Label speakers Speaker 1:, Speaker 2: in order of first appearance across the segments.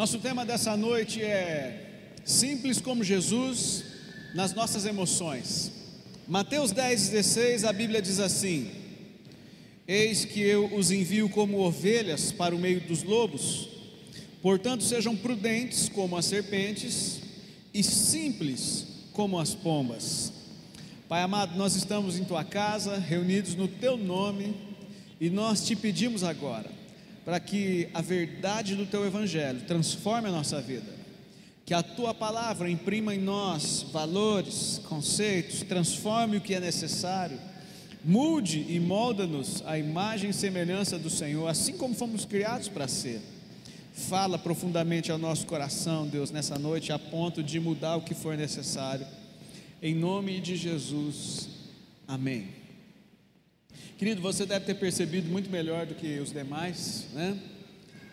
Speaker 1: Nosso tema dessa noite é simples como Jesus nas nossas emoções. Mateus 10, 16, a Bíblia diz assim: Eis que eu os envio como ovelhas para o meio dos lobos, portanto sejam prudentes como as serpentes e simples como as pombas. Pai amado, nós estamos em tua casa, reunidos no teu nome, e nós te pedimos agora, para que a verdade do teu evangelho transforme a nossa vida, que a tua palavra imprima em nós valores, conceitos, transforme o que é necessário, mude e molda-nos a imagem e semelhança do Senhor, assim como fomos criados para ser. Fala profundamente ao nosso coração, Deus, nessa noite, a ponto de mudar o que for necessário em nome de Jesus, amém. Querido, você deve ter percebido muito melhor do que os demais, né?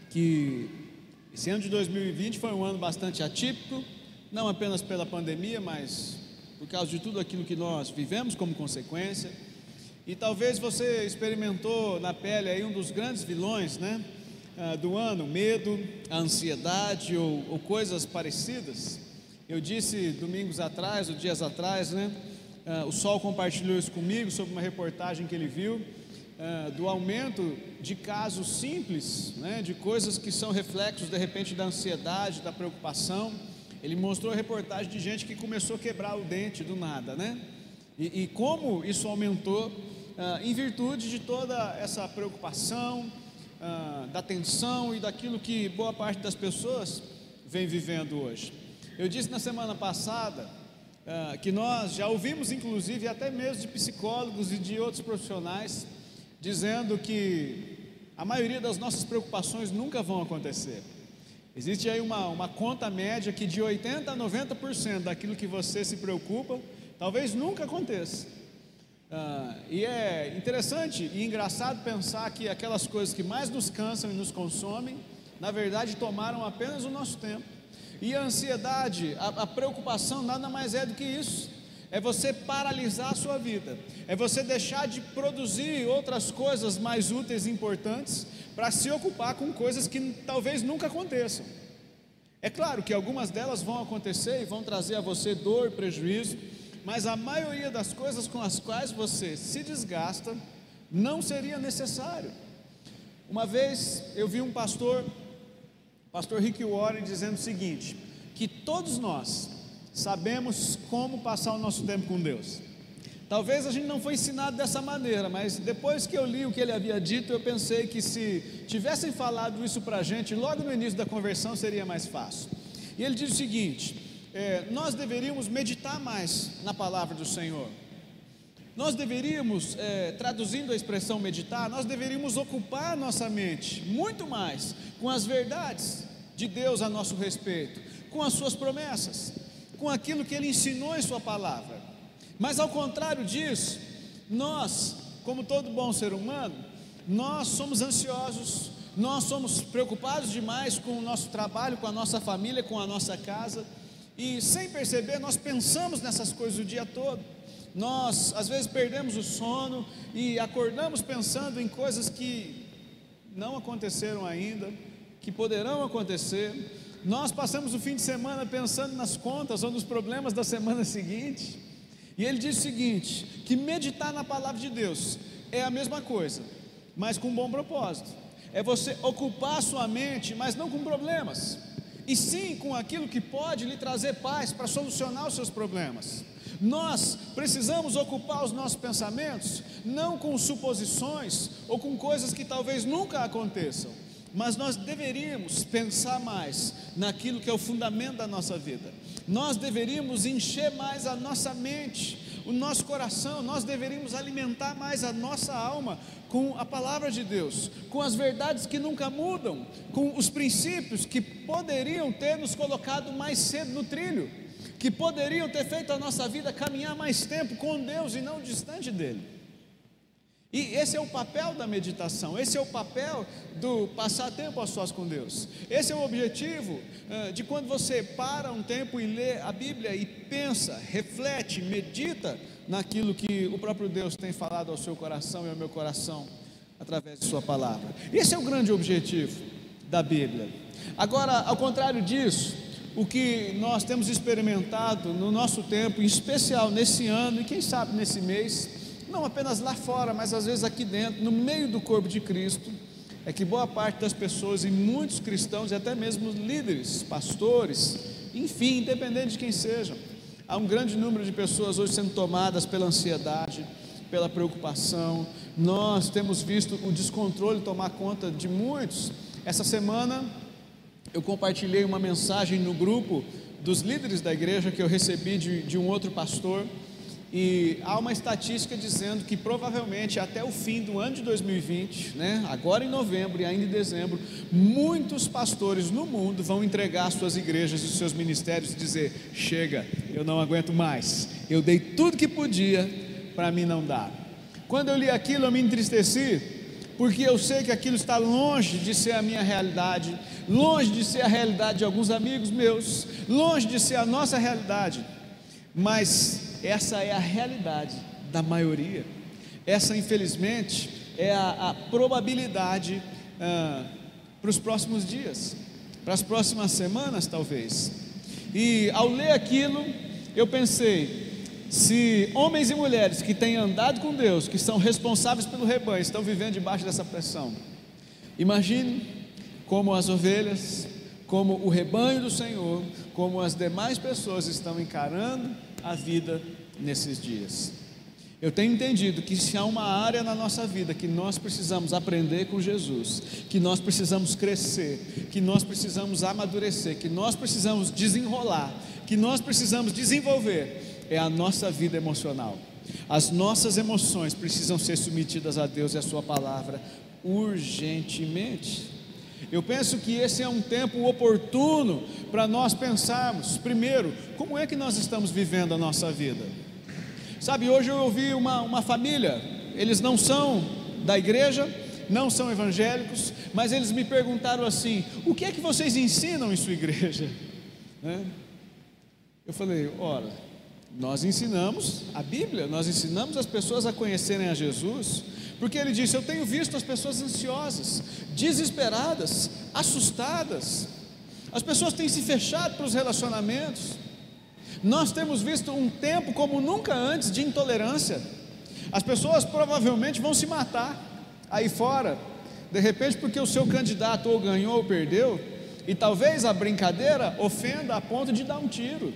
Speaker 1: Que esse ano de 2020 foi um ano bastante atípico, não apenas pela pandemia, mas por causa de tudo aquilo que nós vivemos como consequência. E talvez você experimentou na pele aí um dos grandes vilões, né? Ah, do ano, medo, ansiedade ou, ou coisas parecidas. Eu disse domingos atrás, ou dias atrás, né? Uh, o Sol compartilhou isso comigo sobre uma reportagem que ele viu uh, do aumento de casos simples, né? De coisas que são reflexos de repente da ansiedade, da preocupação. Ele mostrou a reportagem de gente que começou a quebrar o dente do nada, né? E, e como isso aumentou uh, em virtude de toda essa preocupação, da tensão e daquilo que boa parte das pessoas vem vivendo hoje. Eu disse na semana passada uh, que nós já ouvimos, inclusive, até mesmo de psicólogos e de outros profissionais, dizendo que a maioria das nossas preocupações nunca vão acontecer. Existe aí uma, uma conta média que de 80% a 90% daquilo que você se preocupa, talvez nunca aconteça. Uh, e é interessante e engraçado pensar que aquelas coisas que mais nos cansam e nos consomem, na verdade tomaram apenas o nosso tempo e a ansiedade, a, a preocupação nada mais é do que isso. É você paralisar a sua vida, é você deixar de produzir outras coisas mais úteis e importantes para se ocupar com coisas que talvez nunca aconteçam. É claro que algumas delas vão acontecer e vão trazer a você dor, prejuízo, mas a maioria das coisas com as quais você se desgasta não seria necessário. Uma vez eu vi um pastor pastor Rick Warren dizendo o seguinte: que todos nós sabemos como passar o nosso tempo com Deus. Talvez a gente não foi ensinado dessa maneira, mas depois que eu li o que ele havia dito, eu pensei que se tivessem falado isso para a gente logo no início da conversão seria mais fácil. E ele diz o seguinte: é, nós deveríamos meditar mais na palavra do Senhor. Nós deveríamos, é, traduzindo a expressão meditar, nós deveríamos ocupar nossa mente muito mais com as verdades de Deus a nosso respeito, com as suas promessas, com aquilo que Ele ensinou em Sua palavra. Mas ao contrário disso, nós, como todo bom ser humano, nós somos ansiosos, nós somos preocupados demais com o nosso trabalho, com a nossa família, com a nossa casa, e sem perceber, nós pensamos nessas coisas o dia todo. Nós, às vezes, perdemos o sono e acordamos pensando em coisas que não aconteceram ainda, que poderão acontecer. Nós passamos o fim de semana pensando nas contas ou nos problemas da semana seguinte. E ele diz o seguinte: que meditar na palavra de Deus é a mesma coisa, mas com um bom propósito. É você ocupar sua mente, mas não com problemas, e sim com aquilo que pode lhe trazer paz para solucionar os seus problemas. Nós precisamos ocupar os nossos pensamentos não com suposições ou com coisas que talvez nunca aconteçam, mas nós deveríamos pensar mais naquilo que é o fundamento da nossa vida. Nós deveríamos encher mais a nossa mente, o nosso coração, nós deveríamos alimentar mais a nossa alma com a palavra de Deus, com as verdades que nunca mudam, com os princípios que poderiam ter nos colocado mais cedo no trilho que poderiam ter feito a nossa vida caminhar mais tempo com Deus e não distante dele. E esse é o papel da meditação, esse é o papel do passar tempo a sós com Deus. Esse é o objetivo uh, de quando você para um tempo e lê a Bíblia e pensa, reflete, medita naquilo que o próprio Deus tem falado ao seu coração e ao meu coração através de Sua palavra. Esse é o grande objetivo da Bíblia. Agora, ao contrário disso, o que nós temos experimentado no nosso tempo, em especial nesse ano e quem sabe nesse mês, não apenas lá fora, mas às vezes aqui dentro, no meio do corpo de Cristo, é que boa parte das pessoas e muitos cristãos e até mesmo líderes, pastores, enfim, independente de quem sejam, há um grande número de pessoas hoje sendo tomadas pela ansiedade, pela preocupação. Nós temos visto o descontrole tomar conta de muitos. Essa semana eu compartilhei uma mensagem no grupo dos líderes da igreja que eu recebi de, de um outro pastor. E há uma estatística dizendo que provavelmente até o fim do ano de 2020, né, agora em novembro e ainda em dezembro, muitos pastores no mundo vão entregar suas igrejas e seus ministérios e dizer: chega, eu não aguento mais, eu dei tudo que podia, para mim não dá. Quando eu li aquilo, eu me entristeci, porque eu sei que aquilo está longe de ser a minha realidade, longe de ser a realidade de alguns amigos meus, longe de ser a nossa realidade, mas essa é a realidade da maioria. Essa, infelizmente, é a, a probabilidade ah, para os próximos dias, para as próximas semanas, talvez. E ao ler aquilo, eu pensei: se homens e mulheres que têm andado com Deus, que são responsáveis pelo rebanho, estão vivendo debaixo dessa pressão, imagine como as ovelhas, como o rebanho do Senhor, como as demais pessoas estão encarando a vida nesses dias. Eu tenho entendido que se há uma área na nossa vida que nós precisamos aprender com Jesus, que nós precisamos crescer, que nós precisamos amadurecer, que nós precisamos desenrolar, que nós precisamos desenvolver, é a nossa vida emocional. As nossas emoções precisam ser submetidas a Deus e a Sua palavra urgentemente. Eu penso que esse é um tempo oportuno para nós pensarmos, primeiro, como é que nós estamos vivendo a nossa vida. Sabe, hoje eu ouvi uma, uma família, eles não são da igreja, não são evangélicos, mas eles me perguntaram assim: o que é que vocês ensinam em sua igreja? Né? Eu falei: ora, nós ensinamos a Bíblia, nós ensinamos as pessoas a conhecerem a Jesus, porque ele disse: Eu tenho visto as pessoas ansiosas, desesperadas, assustadas, as pessoas têm se fechado para os relacionamentos. Nós temos visto um tempo como nunca antes de intolerância. As pessoas provavelmente vão se matar aí fora, de repente, porque o seu candidato ou ganhou ou perdeu, e talvez a brincadeira ofenda a ponto de dar um tiro.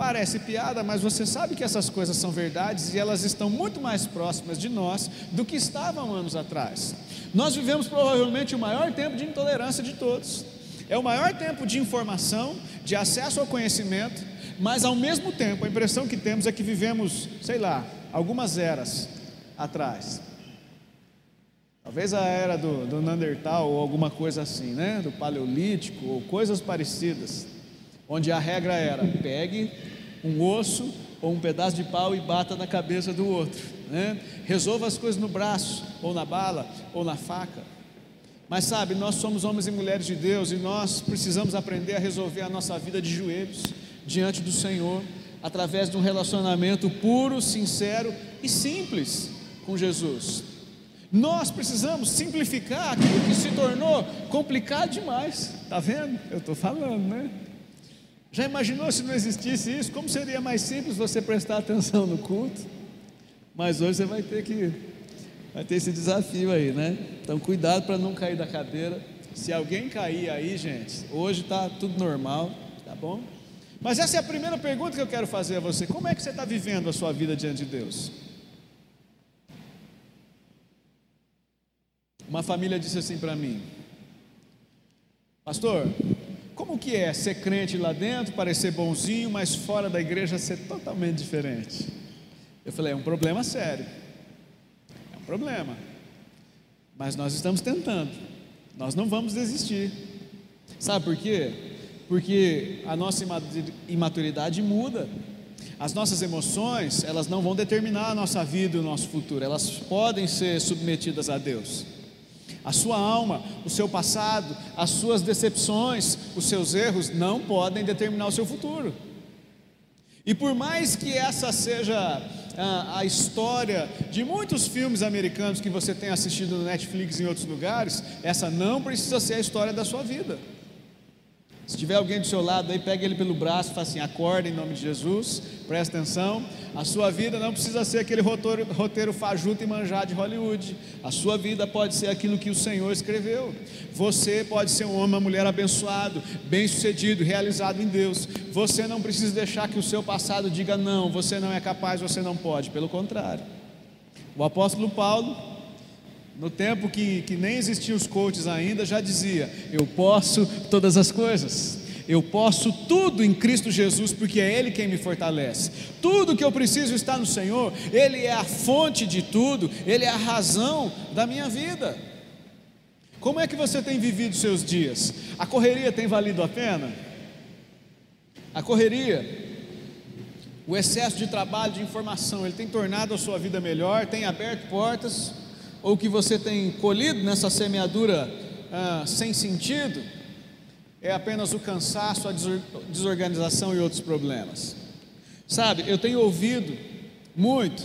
Speaker 1: Parece piada, mas você sabe que essas coisas são verdades e elas estão muito mais próximas de nós do que estavam anos atrás. Nós vivemos provavelmente o maior tempo de intolerância de todos. É o maior tempo de informação, de acesso ao conhecimento, mas ao mesmo tempo a impressão que temos é que vivemos, sei lá, algumas eras atrás. Talvez a era do, do Neandertal ou alguma coisa assim, né? Do Paleolítico ou coisas parecidas, onde a regra era: pegue um osso ou um pedaço de pau e bata na cabeça do outro. Né? Resolva as coisas no braço, ou na bala, ou na faca. Mas sabe, nós somos homens e mulheres de Deus e nós precisamos aprender a resolver a nossa vida de joelhos diante do Senhor, através de um relacionamento puro, sincero e simples com Jesus. Nós precisamos simplificar aquilo que se tornou complicado demais. Está vendo? Eu estou falando, né? Já imaginou se não existisse isso? Como seria mais simples você prestar atenção no culto? Mas hoje você vai ter que vai ter esse desafio aí, né? Então cuidado para não cair da cadeira. Se alguém cair aí, gente, hoje está tudo normal, tá bom? Mas essa é a primeira pergunta que eu quero fazer a você: como é que você está vivendo a sua vida diante de Deus? Uma família disse assim para mim, Pastor, como que é ser crente lá dentro, parecer bonzinho, mas fora da igreja ser totalmente diferente? Eu falei, é um problema sério. É um problema. Mas nós estamos tentando. Nós não vamos desistir. Sabe por quê? Porque a nossa imaturidade muda. As nossas emoções, elas não vão determinar a nossa vida e o nosso futuro. Elas podem ser submetidas a Deus a sua alma, o seu passado, as suas decepções, os seus erros não podem determinar o seu futuro. E por mais que essa seja a, a, história de muitos filmes americanos que você tem assistido no Netflix e em outros lugares, essa não precisa ser a história da sua vida. Se tiver alguém do seu lado aí, pega ele pelo braço fala assim: acorda em nome de Jesus, presta atenção. A sua vida não precisa ser aquele roteiro, roteiro fajuto e manjado de Hollywood. A sua vida pode ser aquilo que o Senhor escreveu. Você pode ser um homem, uma mulher abençoado, bem-sucedido, realizado em Deus. Você não precisa deixar que o seu passado diga não, você não é capaz, você não pode. Pelo contrário. O apóstolo Paulo no tempo que, que nem existiam os coaches ainda, já dizia: Eu posso todas as coisas. Eu posso tudo em Cristo Jesus, porque é Ele quem me fortalece. Tudo que eu preciso está no Senhor, Ele é a fonte de tudo, Ele é a razão da minha vida. Como é que você tem vivido seus dias? A correria tem valido a pena? A correria, o excesso de trabalho, de informação, ele tem tornado a sua vida melhor, tem aberto portas ou que você tem colhido nessa semeadura ah, sem sentido, é apenas o cansaço, a desorganização e outros problemas. Sabe, eu tenho ouvido muito,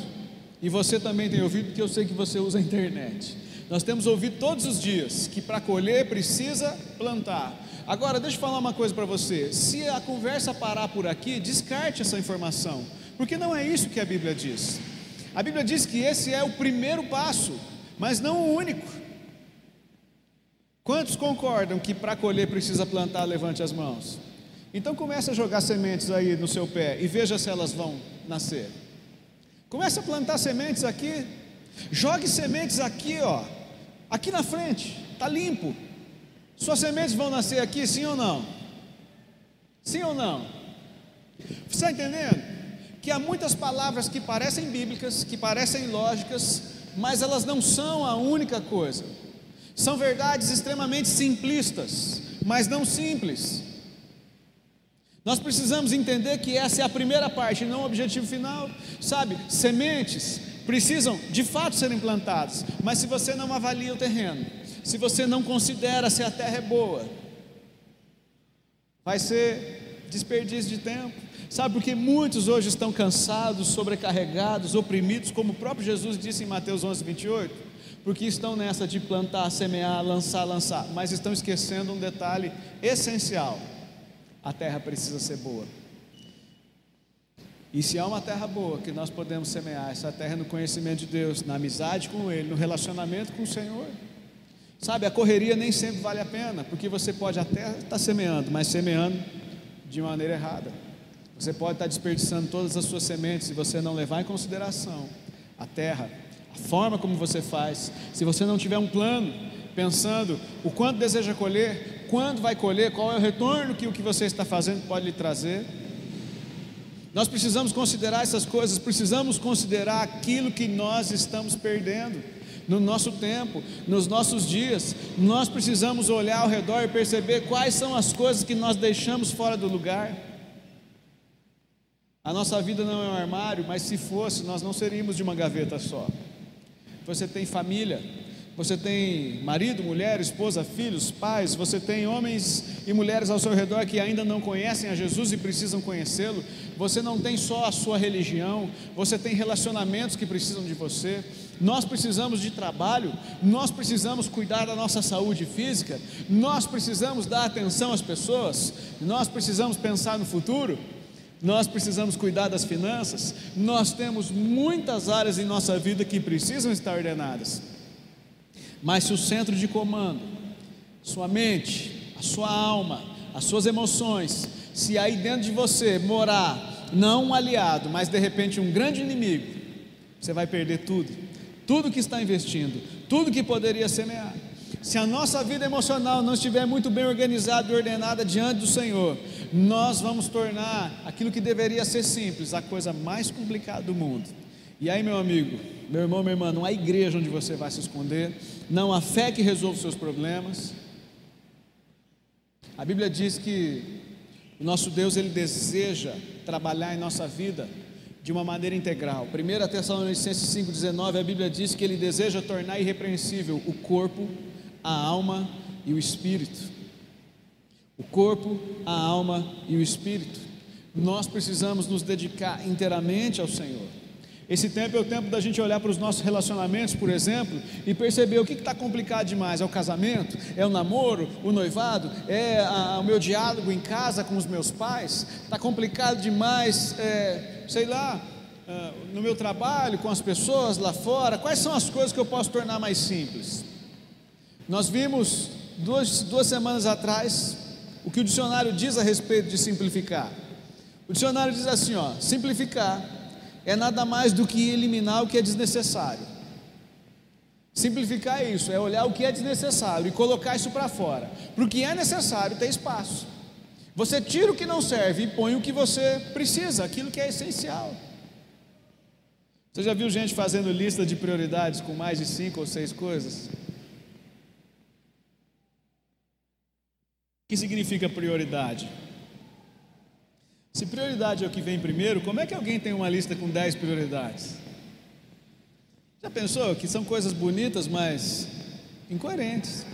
Speaker 1: e você também tem ouvido, porque eu sei que você usa a internet. Nós temos ouvido todos os dias que para colher precisa plantar. Agora, deixa eu falar uma coisa para você: se a conversa parar por aqui, descarte essa informação, porque não é isso que a Bíblia diz. A Bíblia diz que esse é o primeiro passo mas não o único. Quantos concordam que para colher precisa plantar? Levante as mãos. Então comece a jogar sementes aí no seu pé e veja se elas vão nascer. Comece a plantar sementes aqui. Jogue sementes aqui, ó. Aqui na frente, tá limpo. Suas sementes vão nascer aqui, sim ou não? Sim ou não? Você está entendendo? Que há muitas palavras que parecem bíblicas, que parecem lógicas, mas elas não são a única coisa. São verdades extremamente simplistas, mas não simples. Nós precisamos entender que essa é a primeira parte, não o objetivo final. Sabe, sementes precisam de fato serem plantadas, mas se você não avalia o terreno, se você não considera se a terra é boa, vai ser desperdício de tempo. Sabe porque muitos hoje estão cansados, sobrecarregados, oprimidos, como o próprio Jesus disse em Mateus 11, 28? Porque estão nessa de plantar, semear, lançar, lançar, mas estão esquecendo um detalhe essencial: a terra precisa ser boa. E se há uma terra boa que nós podemos semear, essa terra é no conhecimento de Deus, na amizade com Ele, no relacionamento com o Senhor. Sabe, a correria nem sempre vale a pena, porque você pode até estar semeando, mas semeando de maneira errada. Você pode estar desperdiçando todas as suas sementes se você não levar em consideração a terra, a forma como você faz. Se você não tiver um plano, pensando o quanto deseja colher, quando vai colher, qual é o retorno que o que você está fazendo pode lhe trazer. Nós precisamos considerar essas coisas, precisamos considerar aquilo que nós estamos perdendo no nosso tempo, nos nossos dias. Nós precisamos olhar ao redor e perceber quais são as coisas que nós deixamos fora do lugar. A nossa vida não é um armário, mas se fosse, nós não seríamos de uma gaveta só. Você tem família, você tem marido, mulher, esposa, filhos, pais, você tem homens e mulheres ao seu redor que ainda não conhecem a Jesus e precisam conhecê-lo. Você não tem só a sua religião, você tem relacionamentos que precisam de você. Nós precisamos de trabalho, nós precisamos cuidar da nossa saúde física, nós precisamos dar atenção às pessoas, nós precisamos pensar no futuro nós precisamos cuidar das finanças, nós temos muitas áreas em nossa vida que precisam estar ordenadas. Mas se o centro de comando, sua mente, a sua alma, as suas emoções, se aí dentro de você morar não um aliado, mas de repente um grande inimigo, você vai perder tudo, tudo que está investindo, tudo que poderia semear. Se a nossa vida emocional não estiver muito bem organizada e ordenada diante do Senhor, nós vamos tornar aquilo que deveria ser simples a coisa mais complicada do mundo. E aí, meu amigo, meu irmão, minha irmã, não há igreja onde você vai se esconder, não há fé que resolva os seus problemas. A Bíblia diz que o nosso Deus ele deseja trabalhar em nossa vida de uma maneira integral. 1 Tessalonicenses 5,19, a Bíblia diz que ele deseja tornar irrepreensível o corpo a alma e o espírito. O corpo, a alma e o espírito. Nós precisamos nos dedicar inteiramente ao Senhor. Esse tempo é o tempo da gente olhar para os nossos relacionamentos, por exemplo, e perceber o que está complicado demais. É o casamento? É o namoro? O noivado? É a, o meu diálogo em casa com os meus pais? Está complicado demais, é, sei lá, é, no meu trabalho, com as pessoas lá fora? Quais são as coisas que eu posso tornar mais simples? Nós vimos duas, duas semanas atrás o que o dicionário diz a respeito de simplificar. O dicionário diz assim: ó, simplificar é nada mais do que eliminar o que é desnecessário. Simplificar é isso, é olhar o que é desnecessário e colocar isso para fora. Para o que é necessário, tem espaço. Você tira o que não serve e põe o que você precisa, aquilo que é essencial. Você já viu gente fazendo lista de prioridades com mais de cinco ou seis coisas? O que significa prioridade? Se prioridade é o que vem primeiro, como é que alguém tem uma lista com 10 prioridades? Já pensou que são coisas bonitas, mas incoerentes?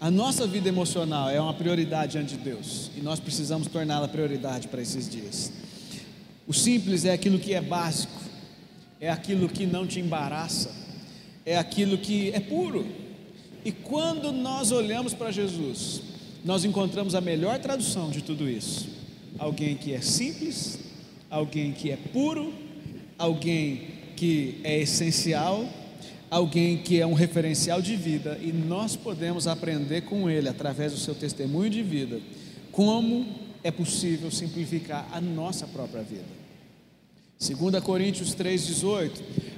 Speaker 1: A nossa vida emocional é uma prioridade diante de Deus e nós precisamos torná-la prioridade para esses dias. O simples é aquilo que é básico, é aquilo que não te embaraça, é aquilo que é puro. E quando nós olhamos para Jesus, nós encontramos a melhor tradução de tudo isso alguém que é simples, alguém que é puro, alguém que é essencial, alguém que é um referencial de vida e nós podemos aprender com ele através do seu testemunho de vida como é possível simplificar a nossa própria vida. 2 Coríntios 3,18,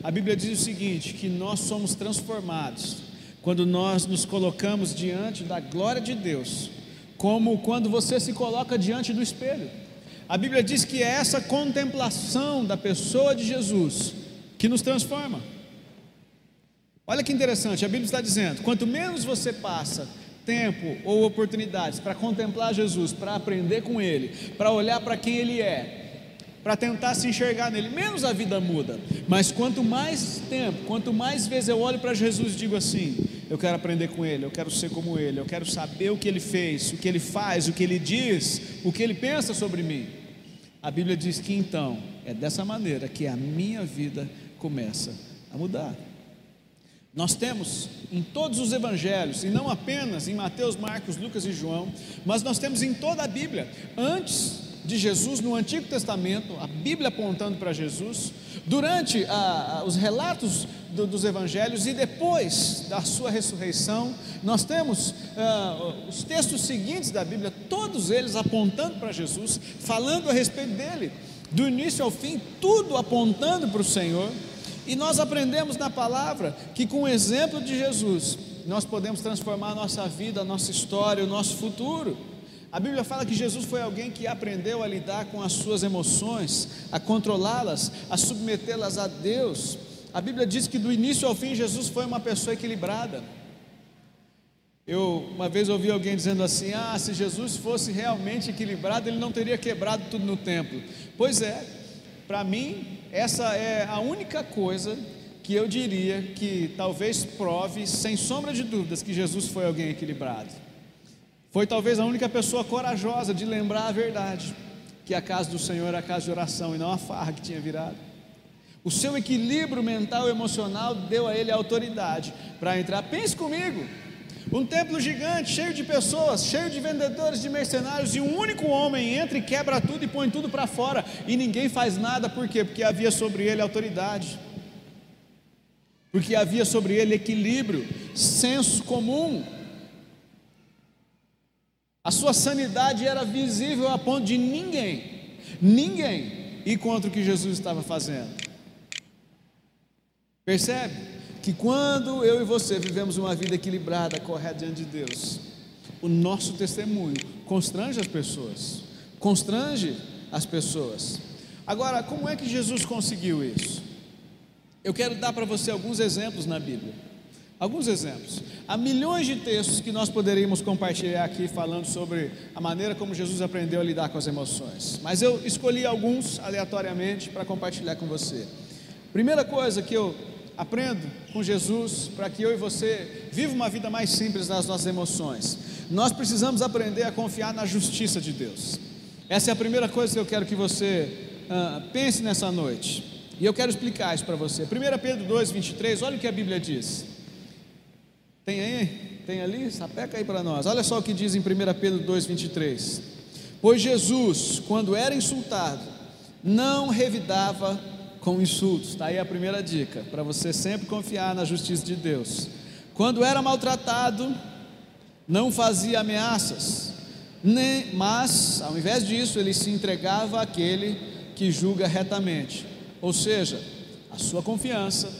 Speaker 1: a Bíblia diz o seguinte: que nós somos transformados quando nós nos colocamos diante da glória de Deus como quando você se coloca diante do espelho. A Bíblia diz que é essa contemplação da pessoa de Jesus que nos transforma. Olha que interessante, a Bíblia está dizendo: quanto menos você passa tempo ou oportunidades para contemplar Jesus, para aprender com Ele, para olhar para quem Ele é, para tentar se enxergar nele, menos a vida muda. Mas quanto mais tempo, quanto mais vezes eu olho para Jesus e digo assim: eu quero aprender com Ele, eu quero ser como Ele, eu quero saber o que Ele fez, o que Ele faz, o que Ele diz, o que Ele pensa sobre mim. A Bíblia diz que então é dessa maneira que a minha vida começa a mudar. Nós temos em todos os evangelhos, e não apenas em Mateus, Marcos, Lucas e João, mas nós temos em toda a Bíblia, antes de Jesus no Antigo Testamento, a Bíblia apontando para Jesus, durante a, a, os relatos do, dos evangelhos e depois da sua ressurreição, nós temos uh, os textos seguintes da Bíblia, todos eles apontando para Jesus, falando a respeito dele, do início ao fim, tudo apontando para o Senhor, e nós aprendemos na palavra que com o exemplo de Jesus, nós podemos transformar a nossa vida, a nossa história, o nosso futuro. A Bíblia fala que Jesus foi alguém que aprendeu a lidar com as suas emoções, a controlá-las, a submetê-las a Deus. A Bíblia diz que do início ao fim Jesus foi uma pessoa equilibrada. Eu uma vez ouvi alguém dizendo assim: "Ah, se Jesus fosse realmente equilibrado, ele não teria quebrado tudo no templo". Pois é. Para mim, essa é a única coisa que eu diria que talvez prove sem sombra de dúvidas que Jesus foi alguém equilibrado. Foi talvez a única pessoa corajosa de lembrar a verdade, que a casa do Senhor era a casa de oração e não a farra que tinha virado. O seu equilíbrio mental e emocional deu a ele autoridade para entrar. Pense comigo: um templo gigante, cheio de pessoas, cheio de vendedores, de mercenários, e um único homem entra e quebra tudo e põe tudo para fora, e ninguém faz nada, por quê? Porque havia sobre ele autoridade, porque havia sobre ele equilíbrio, senso comum. A sua sanidade era visível a ponto de ninguém, ninguém ir contra o que Jesus estava fazendo. Percebe? Que quando eu e você vivemos uma vida equilibrada, correta diante de Deus, o nosso testemunho constrange as pessoas, constrange as pessoas. Agora, como é que Jesus conseguiu isso? Eu quero dar para você alguns exemplos na Bíblia. Alguns exemplos. Há milhões de textos que nós poderíamos compartilhar aqui falando sobre a maneira como Jesus aprendeu a lidar com as emoções. Mas eu escolhi alguns aleatoriamente para compartilhar com você. Primeira coisa que eu aprendo com Jesus para que eu e você viva uma vida mais simples nas nossas emoções. Nós precisamos aprender a confiar na justiça de Deus. Essa é a primeira coisa que eu quero que você uh, pense nessa noite. E eu quero explicar isso para você. 1 Pedro 2, 23, olha o que a Bíblia diz. Tem aí? Tem ali? Sapeca aí para nós. Olha só o que diz em 1 Pedro 2, 23. Pois Jesus, quando era insultado, não revidava com insultos. Está aí a primeira dica, para você sempre confiar na justiça de Deus. Quando era maltratado, não fazia ameaças, nem, mas, ao invés disso, ele se entregava àquele que julga retamente. Ou seja, a sua confiança,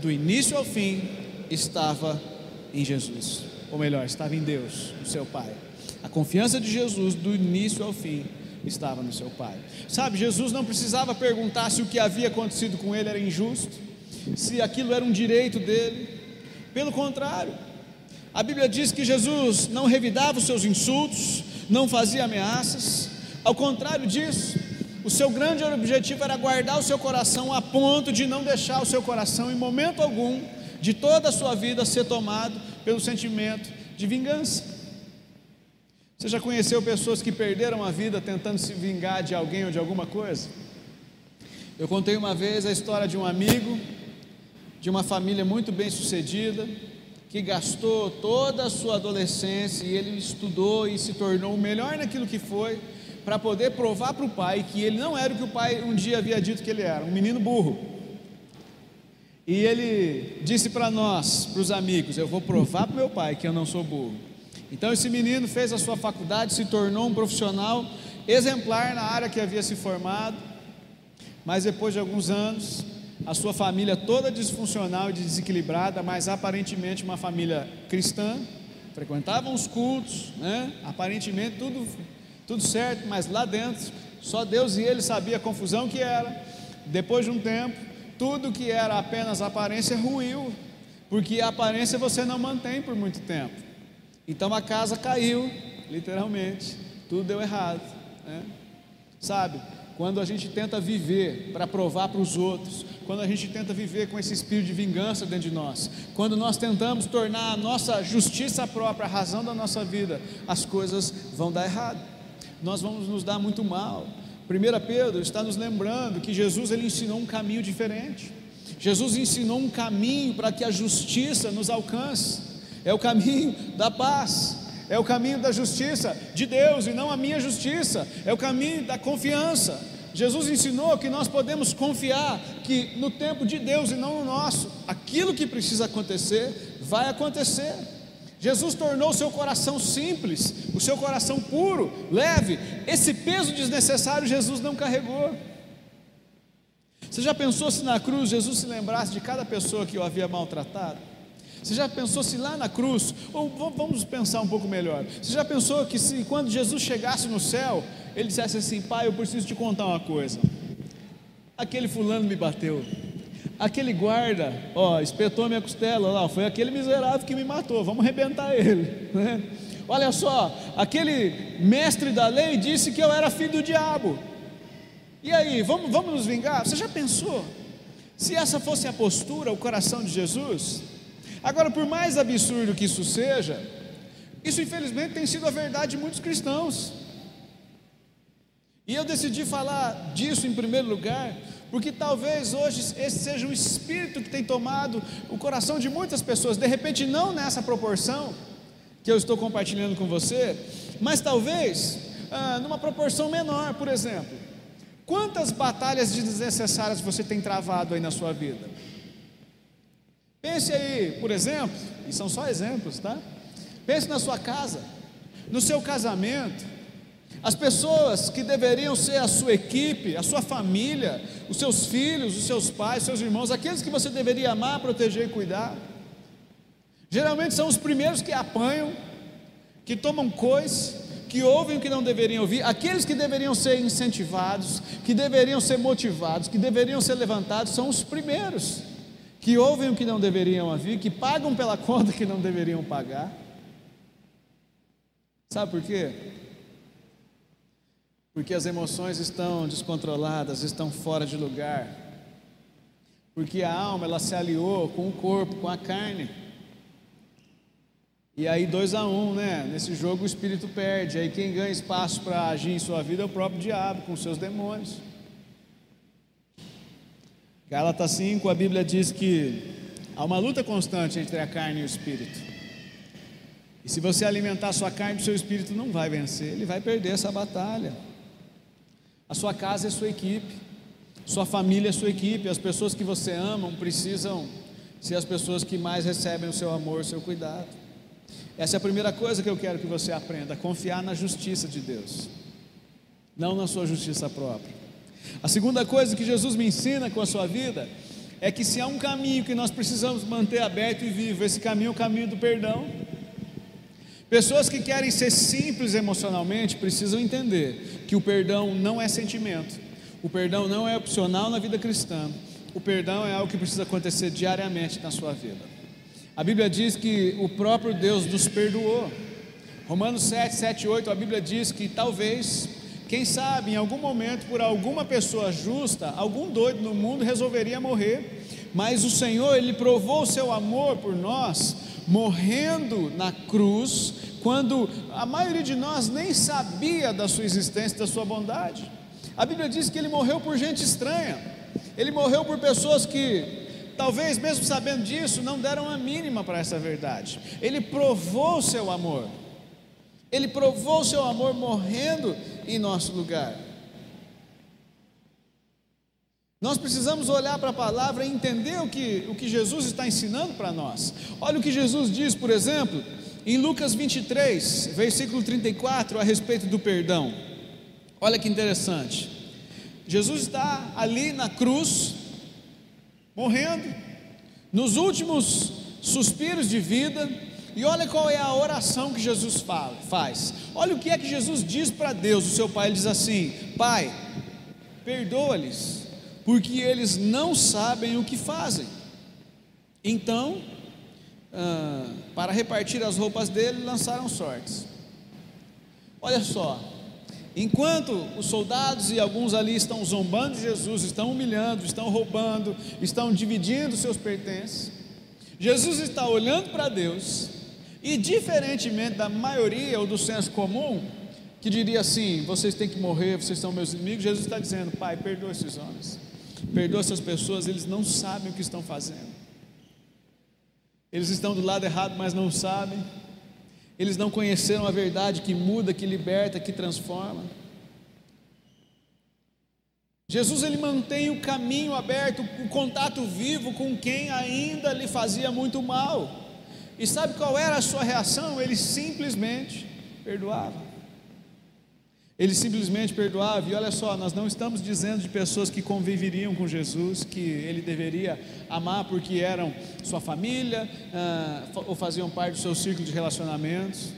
Speaker 1: do início ao fim, estava em Jesus, ou melhor, estava em Deus, o seu Pai. A confiança de Jesus, do início ao fim, estava no seu Pai. Sabe, Jesus não precisava perguntar se o que havia acontecido com ele era injusto, se aquilo era um direito dele. Pelo contrário, a Bíblia diz que Jesus não revidava os seus insultos, não fazia ameaças, ao contrário disso, o seu grande objetivo era guardar o seu coração a ponto de não deixar o seu coração, em momento algum, de toda a sua vida, ser tomado pelo sentimento de vingança. Você já conheceu pessoas que perderam a vida tentando se vingar de alguém ou de alguma coisa? Eu contei uma vez a história de um amigo, de uma família muito bem sucedida, que gastou toda a sua adolescência e ele estudou e se tornou o melhor naquilo que foi, para poder provar para o pai que ele não era o que o pai um dia havia dito que ele era, um menino burro. E ele disse para nós, para os amigos: Eu vou provar para meu pai que eu não sou burro. Então esse menino fez a sua faculdade, se tornou um profissional exemplar na área que havia se formado, mas depois de alguns anos, a sua família toda disfuncional e desequilibrada, mas aparentemente uma família cristã, frequentavam os cultos, né? aparentemente tudo, tudo certo, mas lá dentro, só Deus e ele sabia a confusão que era. Depois de um tempo, tudo que era apenas aparência ruiu, porque a aparência você não mantém por muito tempo. Então a casa caiu, literalmente, tudo deu errado. Né? Sabe, quando a gente tenta viver para provar para os outros, quando a gente tenta viver com esse espírito de vingança dentro de nós, quando nós tentamos tornar a nossa justiça própria a razão da nossa vida, as coisas vão dar errado, nós vamos nos dar muito mal. 1 Pedro está nos lembrando que Jesus ele ensinou um caminho diferente. Jesus ensinou um caminho para que a justiça nos alcance é o caminho da paz, é o caminho da justiça de Deus e não a minha justiça, é o caminho da confiança. Jesus ensinou que nós podemos confiar que no tempo de Deus e não no nosso, aquilo que precisa acontecer, vai acontecer. Jesus tornou o seu coração simples, o seu coração puro, leve. Esse peso desnecessário Jesus não carregou. Você já pensou se na cruz Jesus se lembrasse de cada pessoa que o havia maltratado? Você já pensou se lá na cruz, ou vamos pensar um pouco melhor, você já pensou que se quando Jesus chegasse no céu, ele dissesse assim: Pai, eu preciso te contar uma coisa. Aquele fulano me bateu, aquele guarda, ó, espetou minha costela lá, foi aquele miserável que me matou, vamos arrebentar ele, né? Olha só, aquele mestre da lei disse que eu era filho do diabo. E aí, vamos, vamos nos vingar? Você já pensou? Se essa fosse a postura, o coração de Jesus, Agora, por mais absurdo que isso seja, isso infelizmente tem sido a verdade de muitos cristãos. E eu decidi falar disso em primeiro lugar, porque talvez hoje esse seja um espírito que tem tomado o coração de muitas pessoas, de repente não nessa proporção que eu estou compartilhando com você, mas talvez ah, numa proporção menor, por exemplo. Quantas batalhas desnecessárias você tem travado aí na sua vida? Pense aí, por exemplo, e são só exemplos, tá? Pense na sua casa, no seu casamento, as pessoas que deveriam ser a sua equipe, a sua família, os seus filhos, os seus pais, seus irmãos, aqueles que você deveria amar, proteger e cuidar. Geralmente são os primeiros que apanham, que tomam cois, que ouvem o que não deveriam ouvir, aqueles que deveriam ser incentivados, que deveriam ser motivados, que deveriam ser levantados, são os primeiros que ouvem o que não deveriam ouvir, que pagam pela conta que não deveriam pagar. Sabe por quê? Porque as emoções estão descontroladas, estão fora de lugar. Porque a alma ela se aliou com o corpo, com a carne. E aí dois a um, né? Nesse jogo o espírito perde. Aí quem ganha espaço para agir em sua vida é o próprio diabo com seus demônios. Gálatas 5, a Bíblia diz que há uma luta constante entre a carne e o espírito. E se você alimentar sua carne, o seu espírito não vai vencer, ele vai perder essa batalha. A sua casa é sua equipe, sua família é sua equipe, as pessoas que você ama precisam ser as pessoas que mais recebem o seu amor, o seu cuidado. Essa é a primeira coisa que eu quero que você aprenda: confiar na justiça de Deus, não na sua justiça própria. A segunda coisa que Jesus me ensina com a sua vida é que se há um caminho que nós precisamos manter aberto e vivo, esse caminho é o caminho do perdão. Pessoas que querem ser simples emocionalmente precisam entender que o perdão não é sentimento, o perdão não é opcional na vida cristã, o perdão é algo que precisa acontecer diariamente na sua vida. A Bíblia diz que o próprio Deus nos perdoou. Romanos 7, 7, 8, a Bíblia diz que talvez quem sabe em algum momento, por alguma pessoa justa, algum doido no mundo resolveria morrer, mas o Senhor, Ele provou o seu amor por nós, morrendo na cruz, quando a maioria de nós nem sabia da sua existência, da sua bondade. A Bíblia diz que Ele morreu por gente estranha, Ele morreu por pessoas que talvez mesmo sabendo disso, não deram a mínima para essa verdade. Ele provou o seu amor. Ele provou o seu amor morrendo em nosso lugar. Nós precisamos olhar para a palavra e entender o que, o que Jesus está ensinando para nós. Olha o que Jesus diz, por exemplo, em Lucas 23, versículo 34, a respeito do perdão. Olha que interessante. Jesus está ali na cruz, morrendo, nos últimos suspiros de vida, e olha qual é a oração que Jesus fala, faz. Olha o que é que Jesus diz para Deus, o seu Pai. Ele diz assim: Pai, perdoa-lhes, porque eles não sabem o que fazem. Então, ah, para repartir as roupas dele, lançaram sortes. Olha só, enquanto os soldados e alguns ali estão zombando de Jesus, estão humilhando, estão roubando, estão dividindo seus pertences, Jesus está olhando para Deus e diferentemente da maioria ou do senso comum, que diria assim: vocês têm que morrer, vocês são meus inimigos, Jesus está dizendo: Pai, perdoa esses homens, perdoa essas pessoas, eles não sabem o que estão fazendo. Eles estão do lado errado, mas não sabem. Eles não conheceram a verdade que muda, que liberta, que transforma. Jesus ele mantém o caminho aberto, o contato vivo com quem ainda lhe fazia muito mal. E sabe qual era a sua reação? Ele simplesmente perdoava. Ele simplesmente perdoava, e olha só, nós não estamos dizendo de pessoas que conviveriam com Jesus, que ele deveria amar porque eram sua família, ah, ou faziam parte do seu círculo de relacionamentos.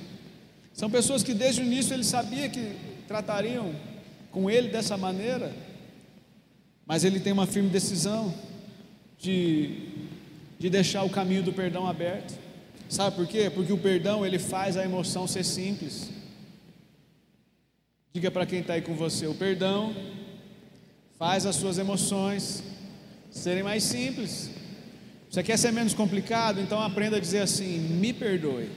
Speaker 1: São pessoas que desde o início ele sabia que tratariam com ele dessa maneira, mas ele tem uma firme decisão de, de deixar o caminho do perdão aberto. Sabe por quê? Porque o perdão ele faz a emoção ser simples. Diga para quem está aí com você: o perdão faz as suas emoções serem mais simples. Você quer ser menos complicado? Então aprenda a dizer assim: me perdoe.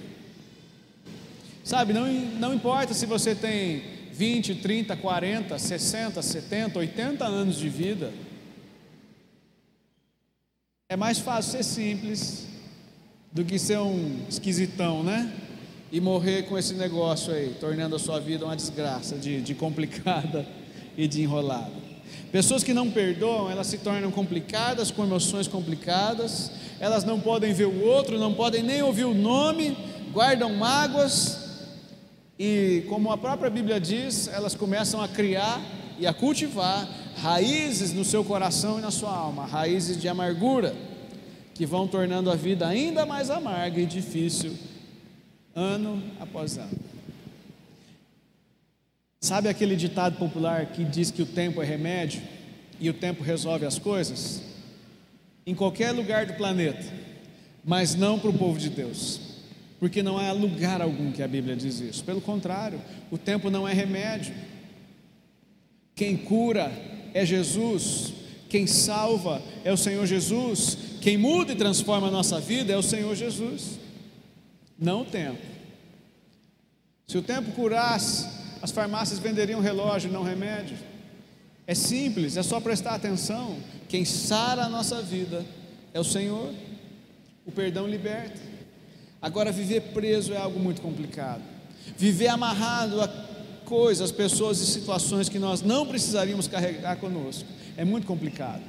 Speaker 1: Sabe, não, não importa se você tem 20, 30, 40, 60, 70, 80 anos de vida, é mais fácil ser simples do que ser um esquisitão, né? E morrer com esse negócio aí, tornando a sua vida uma desgraça, de, de complicada e de enrolada. Pessoas que não perdoam, elas se tornam complicadas, com emoções complicadas, elas não podem ver o outro, não podem nem ouvir o nome, guardam mágoas, e como a própria Bíblia diz, elas começam a criar e a cultivar raízes no seu coração e na sua alma, raízes de amargura que vão tornando a vida ainda mais amarga e difícil, ano após ano. Sabe aquele ditado popular que diz que o tempo é remédio e o tempo resolve as coisas? Em qualquer lugar do planeta, mas não para o povo de Deus, porque não há lugar algum que a Bíblia diz isso. Pelo contrário, o tempo não é remédio. Quem cura é Jesus, quem salva é o Senhor Jesus, quem muda e transforma a nossa vida é o Senhor Jesus, não o tempo. Se o tempo curasse, as farmácias venderiam relógio, não remédio. É simples, é só prestar atenção. Quem sara a nossa vida é o Senhor. O perdão liberta. Agora, viver preso é algo muito complicado. Viver amarrado a coisas, pessoas e situações que nós não precisaríamos carregar conosco é muito complicado.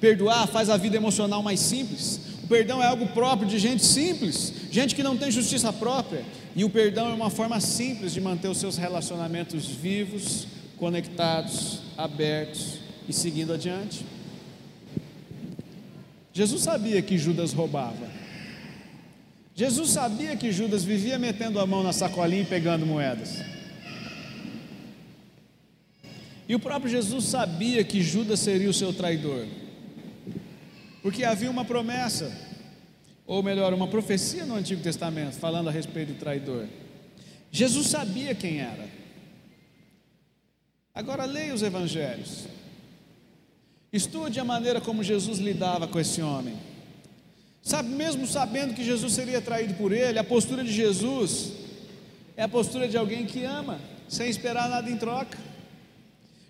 Speaker 1: Perdoar faz a vida emocional mais simples. Perdão é algo próprio de gente simples, gente que não tem justiça própria. E o perdão é uma forma simples de manter os seus relacionamentos vivos, conectados, abertos e seguindo adiante. Jesus sabia que Judas roubava. Jesus sabia que Judas vivia metendo a mão na sacolinha e pegando moedas. E o próprio Jesus sabia que Judas seria o seu traidor, porque havia uma promessa, ou melhor, uma profecia no Antigo Testamento, falando a respeito do traidor. Jesus sabia quem era. Agora leia os evangelhos. Estude a maneira como Jesus lidava com esse homem. Sabe, mesmo sabendo que Jesus seria traído por ele, a postura de Jesus é a postura de alguém que ama, sem esperar nada em troca.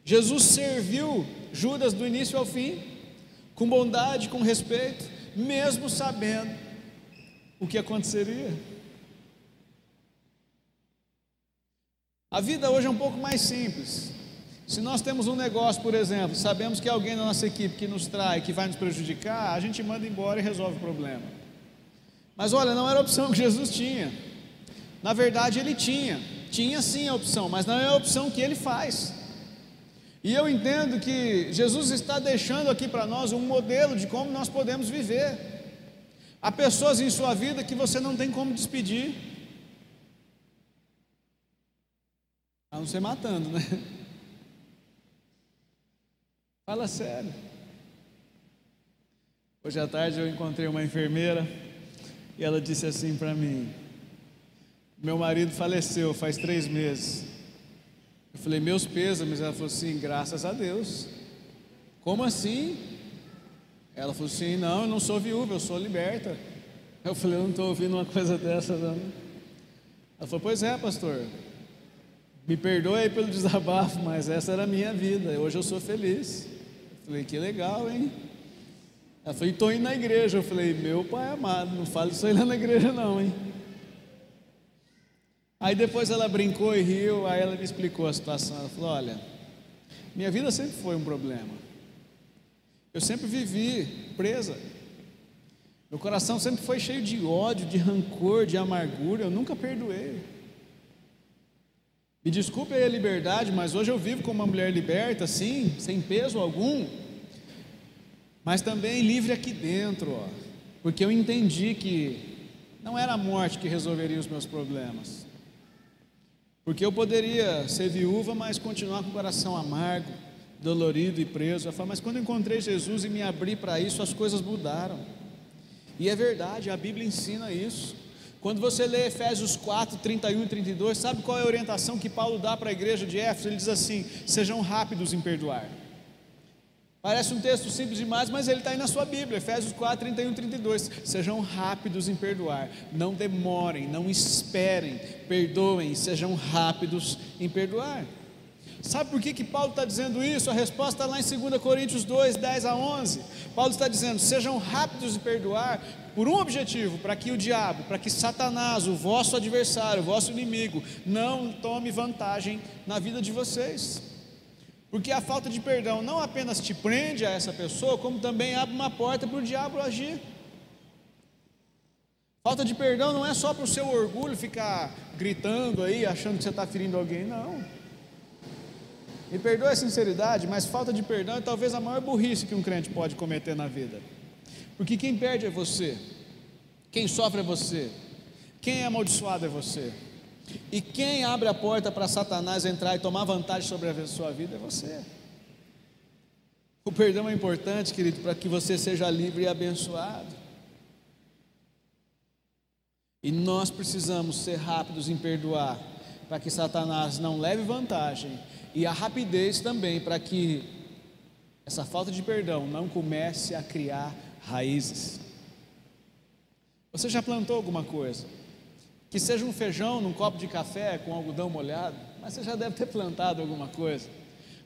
Speaker 1: Jesus serviu Judas do início ao fim, com bondade, com respeito, mesmo sabendo o que aconteceria. A vida hoje é um pouco mais simples. Se nós temos um negócio, por exemplo, sabemos que alguém da nossa equipe que nos trai, que vai nos prejudicar, a gente manda embora e resolve o problema. Mas olha, não era a opção que Jesus tinha. Na verdade, ele tinha. Tinha sim a opção, mas não é a opção que ele faz. E eu entendo que Jesus está deixando aqui para nós um modelo de como nós podemos viver. Há pessoas em sua vida que você não tem como despedir, a não ser matando, né? Fala sério. Hoje à tarde eu encontrei uma enfermeira e ela disse assim para mim: Meu marido faleceu faz três meses. Eu falei, meus pêsames. Ela falou assim, graças a Deus. Como assim? Ela falou assim, não, eu não sou viúva, eu sou liberta. Eu falei, eu não estou ouvindo uma coisa dessa não. Ela falou, pois é, pastor. Me perdoe aí pelo desabafo, mas essa era a minha vida. Hoje eu sou feliz. Eu falei, que legal, hein? Ela falou, estou indo na igreja. Eu falei, meu pai amado, não fale isso aí lá na igreja não, hein? Aí depois ela brincou e riu, aí ela me explicou a situação. Ela falou: Olha, minha vida sempre foi um problema. Eu sempre vivi presa. Meu coração sempre foi cheio de ódio, de rancor, de amargura. Eu nunca perdoei. Me desculpe aí a liberdade, mas hoje eu vivo como uma mulher liberta, sim, sem peso algum, mas também livre aqui dentro, ó, porque eu entendi que não era a morte que resolveria os meus problemas, porque eu poderia ser viúva, mas continuar com o coração amargo, dolorido e preso. Eu falo, mas quando encontrei Jesus e me abri para isso, as coisas mudaram. E é verdade, a Bíblia ensina isso. Quando você lê Efésios 4, 31 e 32, sabe qual é a orientação que Paulo dá para a igreja de Éfeso? Ele diz assim: sejam rápidos em perdoar. Parece um texto simples demais, mas ele está aí na sua Bíblia, Efésios 4, 31 e 32. Sejam rápidos em perdoar, não demorem, não esperem, perdoem, sejam rápidos em perdoar. Sabe por que, que Paulo está dizendo isso? A resposta está lá em 2 Coríntios 2, 10 a 11. Paulo está dizendo: sejam rápidos em perdoar por um objetivo, para que o diabo, para que Satanás, o vosso adversário, o vosso inimigo, não tome vantagem na vida de vocês. Porque a falta de perdão não apenas te prende a essa pessoa, como também abre uma porta para o diabo agir. Falta de perdão não é só para o seu orgulho ficar gritando aí, achando que você está ferindo alguém, não. Me perdoe a sinceridade, mas falta de perdão é talvez a maior burrice que um crente pode cometer na vida. Porque quem perde é você, quem sofre é você, quem é amaldiçoado é você. E quem abre a porta para Satanás entrar e tomar vantagem sobre a sua vida é você. O perdão é importante, querido, para que você seja livre e abençoado. E nós precisamos ser rápidos em perdoar, para que Satanás não leve vantagem, e a rapidez também, para que essa falta de perdão não comece a criar raízes. Você já plantou alguma coisa? Que seja um feijão num copo de café com algodão molhado, mas você já deve ter plantado alguma coisa.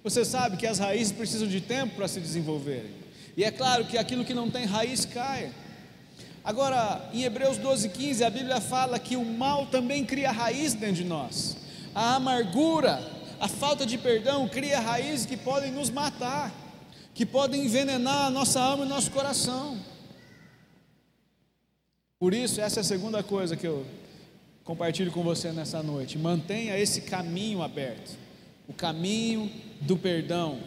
Speaker 1: Você sabe que as raízes precisam de tempo para se desenvolverem. E é claro que aquilo que não tem raiz cai. Agora, em Hebreus 12, 15, a Bíblia fala que o mal também cria raiz dentro de nós. A amargura, a falta de perdão cria raízes que podem nos matar, que podem envenenar a nossa alma e nosso coração. Por isso, essa é a segunda coisa que eu compartilho com você nessa noite. Mantenha esse caminho aberto o caminho do perdão.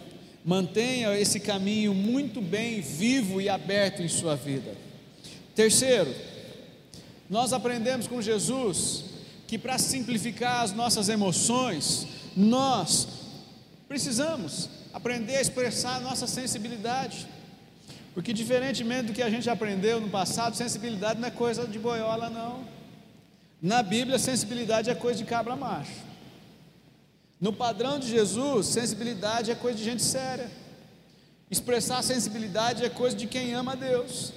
Speaker 1: Mantenha esse caminho muito bem vivo e aberto em sua vida. Terceiro, nós aprendemos com Jesus que para simplificar as nossas emoções, nós precisamos aprender a expressar a nossa sensibilidade. Porque diferentemente do que a gente aprendeu no passado, sensibilidade não é coisa de boiola não. Na Bíblia, sensibilidade é coisa de cabra macho. No padrão de Jesus, sensibilidade é coisa de gente séria. Expressar sensibilidade é coisa de quem ama a Deus.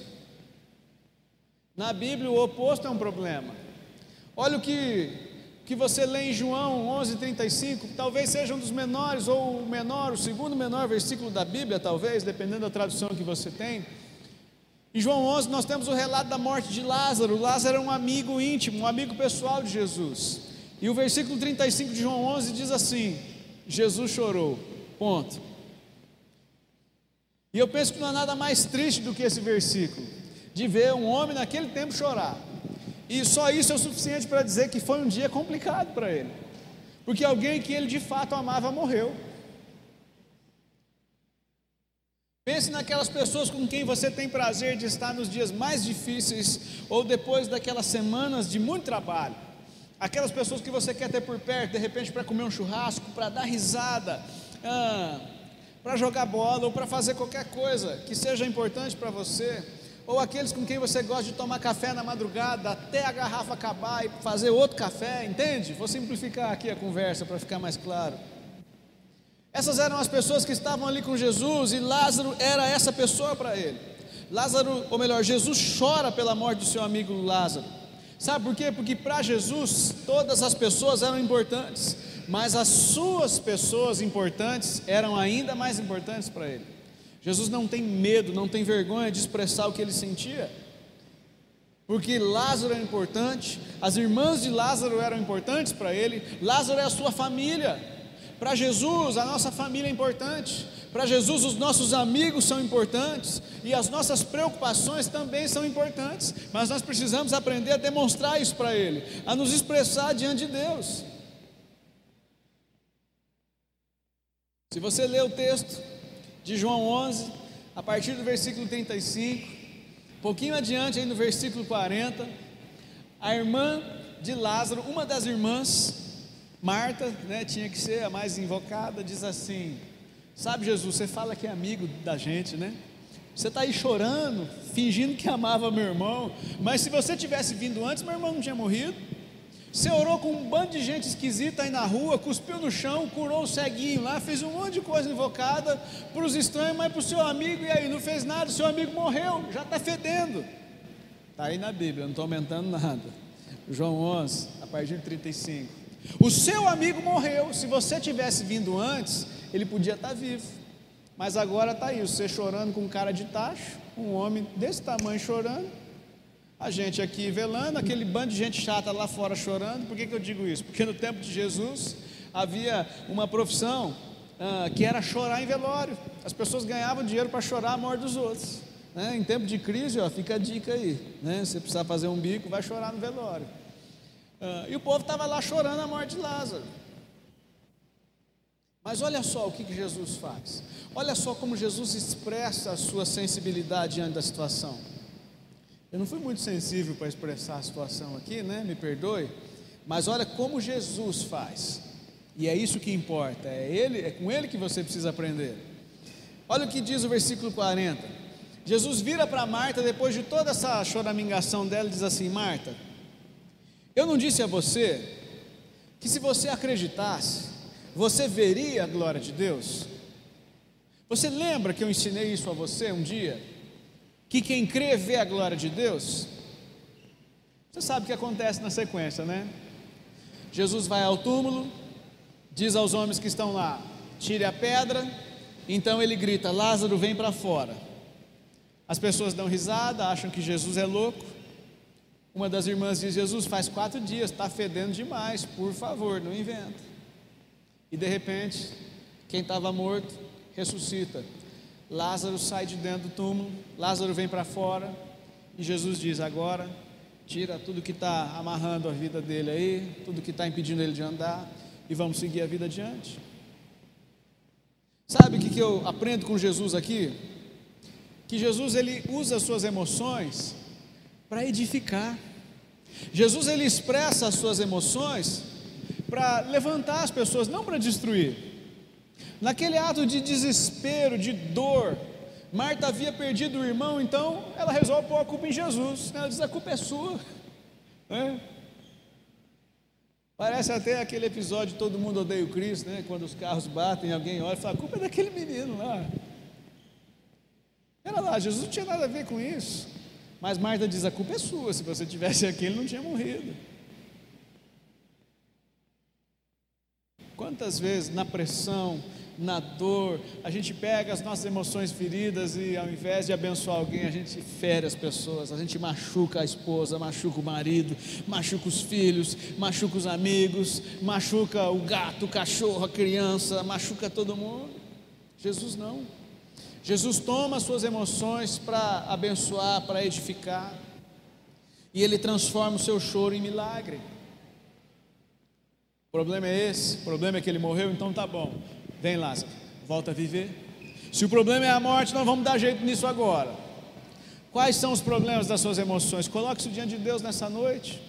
Speaker 1: Na Bíblia, o oposto é um problema. Olha o que, que você lê em João 11:35, talvez seja um dos menores, ou o menor, o segundo menor versículo da Bíblia, talvez, dependendo da tradução que você tem. Em João 11, nós temos o relato da morte de Lázaro. Lázaro era um amigo íntimo, um amigo pessoal de Jesus. E o versículo 35 de João 11 diz assim: Jesus chorou. Ponto. E eu penso que não há nada mais triste do que esse versículo, de ver um homem naquele tempo chorar. E só isso é o suficiente para dizer que foi um dia complicado para ele, porque alguém que ele de fato amava morreu. Pense naquelas pessoas com quem você tem prazer de estar nos dias mais difíceis ou depois daquelas semanas de muito trabalho. Aquelas pessoas que você quer ter por perto, de repente para comer um churrasco, para dar risada, ah, para jogar bola ou para fazer qualquer coisa que seja importante para você ou aqueles com quem você gosta de tomar café na madrugada até a garrafa acabar e fazer outro café, entende? Vou simplificar aqui a conversa para ficar mais claro. Essas eram as pessoas que estavam ali com Jesus e Lázaro era essa pessoa para ele. Lázaro, ou melhor, Jesus chora pela morte do seu amigo Lázaro. Sabe por quê? Porque para Jesus todas as pessoas eram importantes, mas as suas pessoas importantes eram ainda mais importantes para ele. Jesus não tem medo, não tem vergonha de expressar o que ele sentia. Porque Lázaro era importante, as irmãs de Lázaro eram importantes para ele, Lázaro é a sua família. Para Jesus, a nossa família é importante. Para Jesus, os nossos amigos são importantes. E as nossas preocupações também são importantes. Mas nós precisamos aprender a demonstrar isso para Ele, a nos expressar diante de Deus. Se você ler o texto, de João 11, a partir do versículo 35, um pouquinho adiante, aí no versículo 40, a irmã de Lázaro, uma das irmãs, Marta, né, tinha que ser a mais invocada, diz assim: Sabe, Jesus, você fala que é amigo da gente, né? Você está aí chorando, fingindo que amava meu irmão, mas se você tivesse vindo antes, meu irmão não tinha morrido. Você orou com um bando de gente esquisita aí na rua, cuspiu no chão, curou o ceguinho lá, fez um monte de coisa invocada para os estranhos, mas para o seu amigo, e aí não fez nada, seu amigo morreu, já está fedendo. Está aí na Bíblia, não estou aumentando nada. João 11, a partir de 35. O seu amigo morreu, se você tivesse vindo antes, ele podia estar tá vivo. Mas agora está aí, você chorando com cara de tacho, um homem desse tamanho chorando, a gente aqui velando, aquele bando de gente chata lá fora chorando. Por que, que eu digo isso? Porque no tempo de Jesus havia uma profissão ah, que era chorar em velório. As pessoas ganhavam dinheiro para chorar a morte dos outros. Né? Em tempo de crise, ó, fica a dica aí. Né? Se precisar fazer um bico, vai chorar no velório. Ah, e o povo estava lá chorando a morte de Lázaro. Mas olha só o que, que Jesus faz. Olha só como Jesus expressa a sua sensibilidade diante da situação. Eu não fui muito sensível para expressar a situação aqui, né? Me perdoe. Mas olha como Jesus faz. E é isso que importa. É ele, é com ele que você precisa aprender. Olha o que diz o versículo 40. Jesus vira para Marta depois de toda essa choramingação dela e diz assim: Marta, eu não disse a você que se você acreditasse, você veria a glória de Deus? Você lembra que eu ensinei isso a você um dia? que quem crê vê a glória de Deus? Você sabe o que acontece na sequência, né? Jesus vai ao túmulo, diz aos homens que estão lá: tire a pedra. Então ele grita: Lázaro, vem para fora. As pessoas dão risada, acham que Jesus é louco. Uma das irmãs diz: Jesus, faz quatro dias, está fedendo demais, por favor, não inventa. E de repente, quem estava morto ressuscita. Lázaro sai de dentro do túmulo, Lázaro vem para fora, e Jesus diz: Agora, tira tudo que está amarrando a vida dele aí, tudo que está impedindo ele de andar, e vamos seguir a vida adiante. Sabe o que, que eu aprendo com Jesus aqui? Que Jesus ele usa as suas emoções para edificar. Jesus ele expressa as suas emoções para levantar as pessoas, não para destruir. Naquele ato de desespero, de dor, Marta havia perdido o irmão, então ela resolve pôr a culpa em Jesus. Ela diz: a culpa é sua. É. Parece até aquele episódio Todo Mundo Odeia o Cristo, né? Quando os carros batem, alguém olha e fala, a culpa é daquele menino lá. Era lá, Jesus não tinha nada a ver com isso. Mas Marta diz, a culpa é sua, se você tivesse aqui, ele não tinha morrido. Quantas vezes na pressão, na dor, a gente pega as nossas emoções feridas e ao invés de abençoar alguém, a gente fere as pessoas, a gente machuca a esposa, machuca o marido, machuca os filhos, machuca os amigos, machuca o gato, o cachorro, a criança, machuca todo mundo. Jesus não. Jesus toma as suas emoções para abençoar, para edificar, e ele transforma o seu choro em milagre. O problema é esse, o problema é que ele morreu, então tá bom. Vem Lázaro, volta a viver. Se o problema é a morte, não vamos dar jeito nisso agora. Quais são os problemas das suas emoções? Coloque isso diante de Deus nessa noite.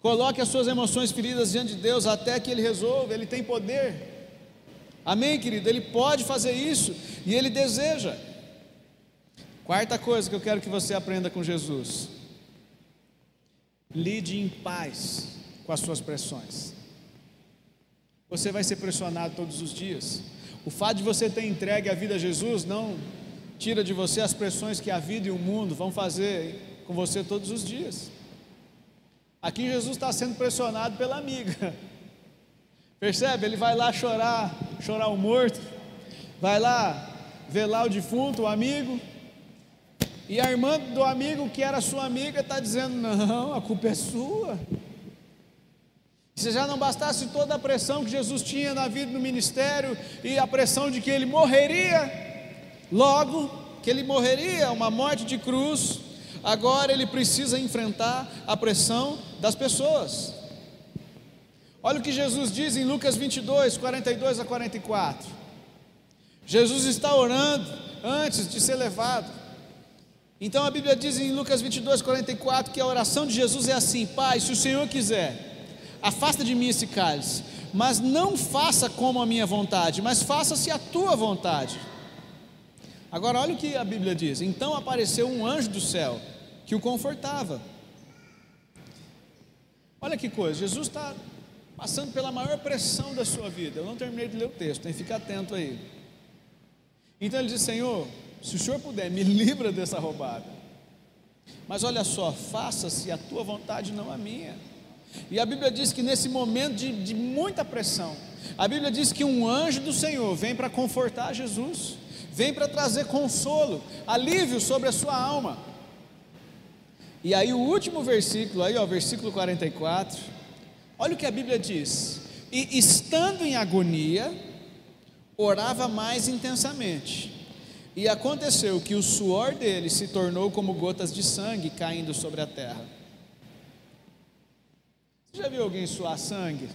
Speaker 1: Coloque as suas emoções feridas diante de Deus até que Ele resolva, Ele tem poder. Amém, querido? Ele pode fazer isso e Ele deseja. Quarta coisa que eu quero que você aprenda com Jesus: lide em paz com as suas pressões. Você vai ser pressionado todos os dias. O fato de você ter entregue a vida a Jesus não tira de você as pressões que a vida e o mundo vão fazer com você todos os dias. Aqui Jesus está sendo pressionado pela amiga. Percebe? Ele vai lá chorar, chorar o morto, vai lá velar o defunto, o amigo, e a irmã do amigo que era sua amiga está dizendo: Não, a culpa é sua. Se já não bastasse toda a pressão que Jesus tinha na vida no ministério e a pressão de que ele morreria, logo que ele morreria, uma morte de cruz, agora ele precisa enfrentar a pressão das pessoas. Olha o que Jesus diz em Lucas 22, 42 a 44. Jesus está orando antes de ser levado. Então a Bíblia diz em Lucas 22, 44 que a oração de Jesus é assim: Pai, se o Senhor quiser afasta de mim esse cálice, mas não faça como a minha vontade, mas faça-se a tua vontade. Agora, olha o que a Bíblia diz: então apareceu um anjo do céu que o confortava. Olha que coisa, Jesus está passando pela maior pressão da sua vida. Eu não terminei de ler o texto, tem que ficar atento aí. Então ele diz: Senhor, se o Senhor puder, me livra dessa roubada. Mas olha só, faça-se a tua vontade, não a minha. E a Bíblia diz que nesse momento de, de muita pressão, a Bíblia diz que um anjo do Senhor vem para confortar Jesus, vem para trazer consolo, alívio sobre a sua alma. E aí o último versículo, aí, ó, versículo 44, olha o que a Bíblia diz: E estando em agonia, orava mais intensamente. E aconteceu que o suor dele se tornou como gotas de sangue caindo sobre a terra. Você já viu alguém suar sangue?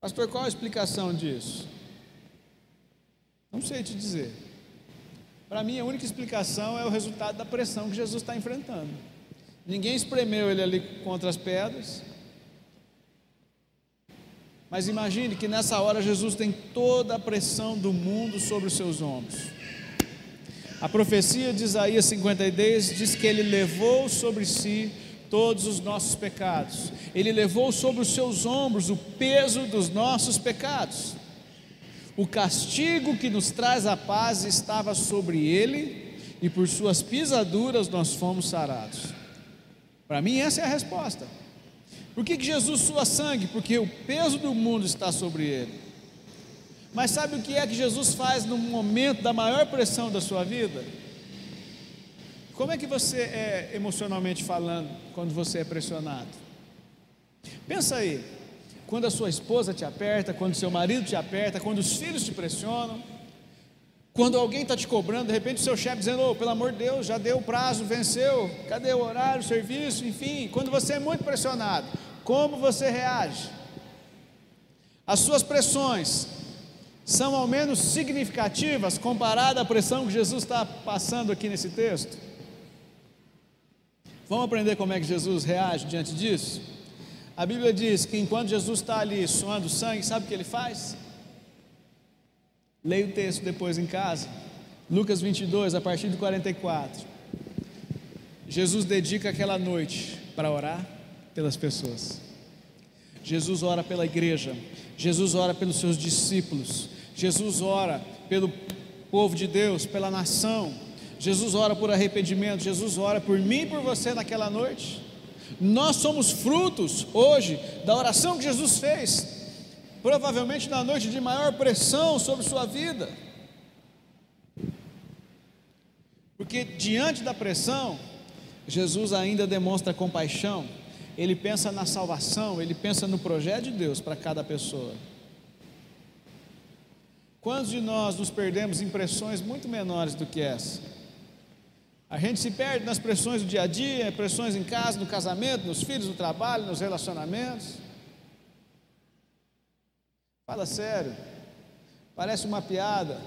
Speaker 1: Pastor, qual a explicação disso? Não sei te dizer. Para mim, a única explicação é o resultado da pressão que Jesus está enfrentando. Ninguém espremeu ele ali contra as pedras. Mas imagine que nessa hora Jesus tem toda a pressão do mundo sobre os seus ombros. A profecia de Isaías 52 diz que ele levou sobre si todos os nossos pecados. Ele levou sobre os seus ombros o peso dos nossos pecados. O castigo que nos traz a paz estava sobre ele, e por suas pisaduras nós fomos sarados. Para mim, essa é a resposta. Por que, que Jesus sua sangue? Porque o peso do mundo está sobre ele. Mas sabe o que é que Jesus faz no momento da maior pressão da sua vida? Como é que você é emocionalmente falando quando você é pressionado? Pensa aí, quando a sua esposa te aperta, quando seu marido te aperta, quando os filhos te pressionam, quando alguém está te cobrando, de repente o seu chefe dizendo, oh, pelo amor de Deus, já deu o prazo, venceu, cadê o horário, o serviço, enfim, quando você é muito pressionado, como você reage? As suas pressões são ao menos significativas comparada à pressão que Jesus está passando aqui nesse texto? Vamos aprender como é que Jesus reage diante disso? A Bíblia diz que enquanto Jesus está ali suando sangue, sabe o que ele faz? Leia o texto depois em casa. Lucas 22, a partir do 44. Jesus dedica aquela noite para orar pelas pessoas. Jesus ora pela igreja. Jesus ora pelos seus discípulos. Jesus ora pelo povo de Deus, pela nação. Jesus ora por arrependimento. Jesus ora por mim e por você naquela noite. Nós somos frutos hoje da oração que Jesus fez provavelmente na noite de maior pressão sobre sua vida. Porque diante da pressão, Jesus ainda demonstra compaixão, ele pensa na salvação, ele pensa no projeto de Deus para cada pessoa. Quantos de nós nos perdemos em pressões muito menores do que essa? A gente se perde nas pressões do dia a dia, pressões em casa, no casamento, nos filhos, no trabalho, nos relacionamentos. Fala sério. Parece uma piada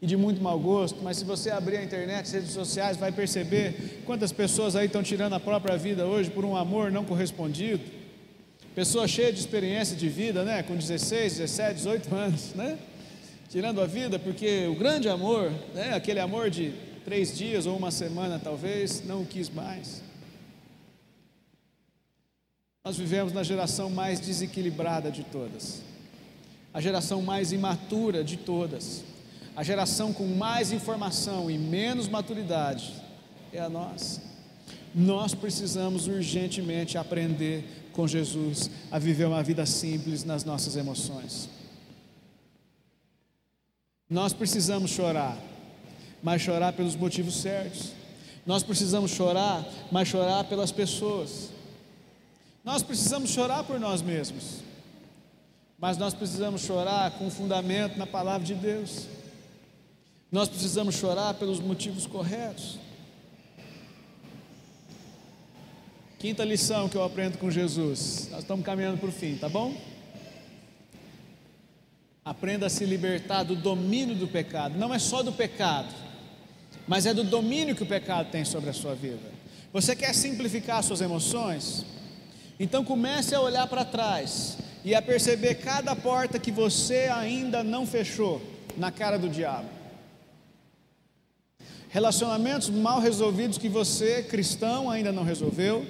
Speaker 1: e de muito mau gosto, mas se você abrir a internet, as redes sociais, vai perceber quantas pessoas aí estão tirando a própria vida hoje por um amor não correspondido. Pessoa cheia de experiência de vida, né? Com 16, 17, 18 anos, né? Tirando a vida porque o grande amor, né? Aquele amor de três dias ou uma semana talvez, não o quis mais. Nós vivemos na geração mais desequilibrada de todas a geração mais imatura de todas, a geração com mais informação e menos maturidade é a nossa. Nós precisamos urgentemente aprender com Jesus a viver uma vida simples nas nossas emoções. Nós precisamos chorar, mas chorar pelos motivos certos. Nós precisamos chorar, mas chorar pelas pessoas. Nós precisamos chorar por nós mesmos mas nós precisamos chorar com fundamento na palavra de Deus. Nós precisamos chorar pelos motivos corretos. Quinta lição que eu aprendo com Jesus. Nós estamos caminhando para o fim, tá bom? Aprenda a se libertar do domínio do pecado. Não é só do pecado, mas é do domínio que o pecado tem sobre a sua vida. Você quer simplificar suas emoções? Então comece a olhar para trás e a perceber cada porta que você ainda não fechou na cara do diabo. Relacionamentos mal resolvidos que você, cristão, ainda não resolveu,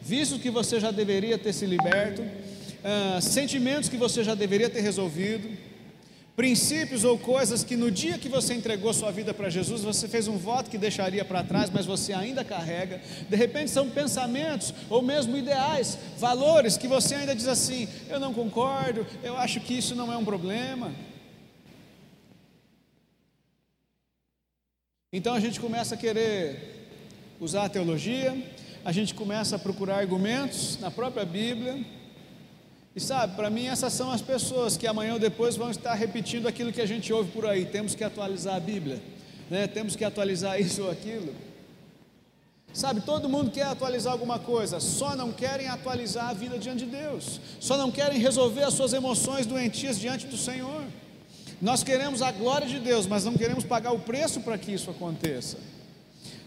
Speaker 1: vícios que você já deveria ter se liberto, uh, sentimentos que você já deveria ter resolvido, princípios ou coisas que no dia que você entregou sua vida para Jesus, você fez um voto que deixaria para trás, mas você ainda carrega. De repente são pensamentos ou mesmo ideais, valores que você ainda diz assim: eu não concordo, eu acho que isso não é um problema. Então a gente começa a querer usar a teologia, a gente começa a procurar argumentos na própria Bíblia e sabe, para mim essas são as pessoas que amanhã ou depois vão estar repetindo aquilo que a gente ouve por aí. Temos que atualizar a Bíblia, né? temos que atualizar isso ou aquilo. Sabe, todo mundo quer atualizar alguma coisa, só não querem atualizar a vida diante de Deus, só não querem resolver as suas emoções doentias diante do Senhor. Nós queremos a glória de Deus, mas não queremos pagar o preço para que isso aconteça.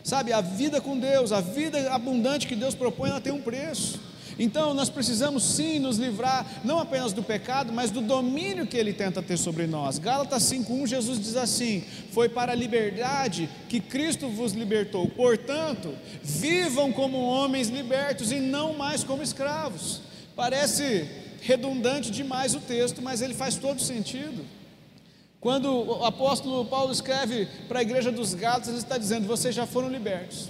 Speaker 1: Sabe, a vida com Deus, a vida abundante que Deus propõe, ela tem um preço. Então nós precisamos sim nos livrar não apenas do pecado, mas do domínio que ele tenta ter sobre nós. Gálatas 5:1 Jesus diz assim: "Foi para a liberdade que Cristo vos libertou. Portanto, vivam como homens libertos e não mais como escravos." Parece redundante demais o texto, mas ele faz todo sentido. Quando o apóstolo Paulo escreve para a igreja dos Gálatas, ele está dizendo: "Vocês já foram libertos."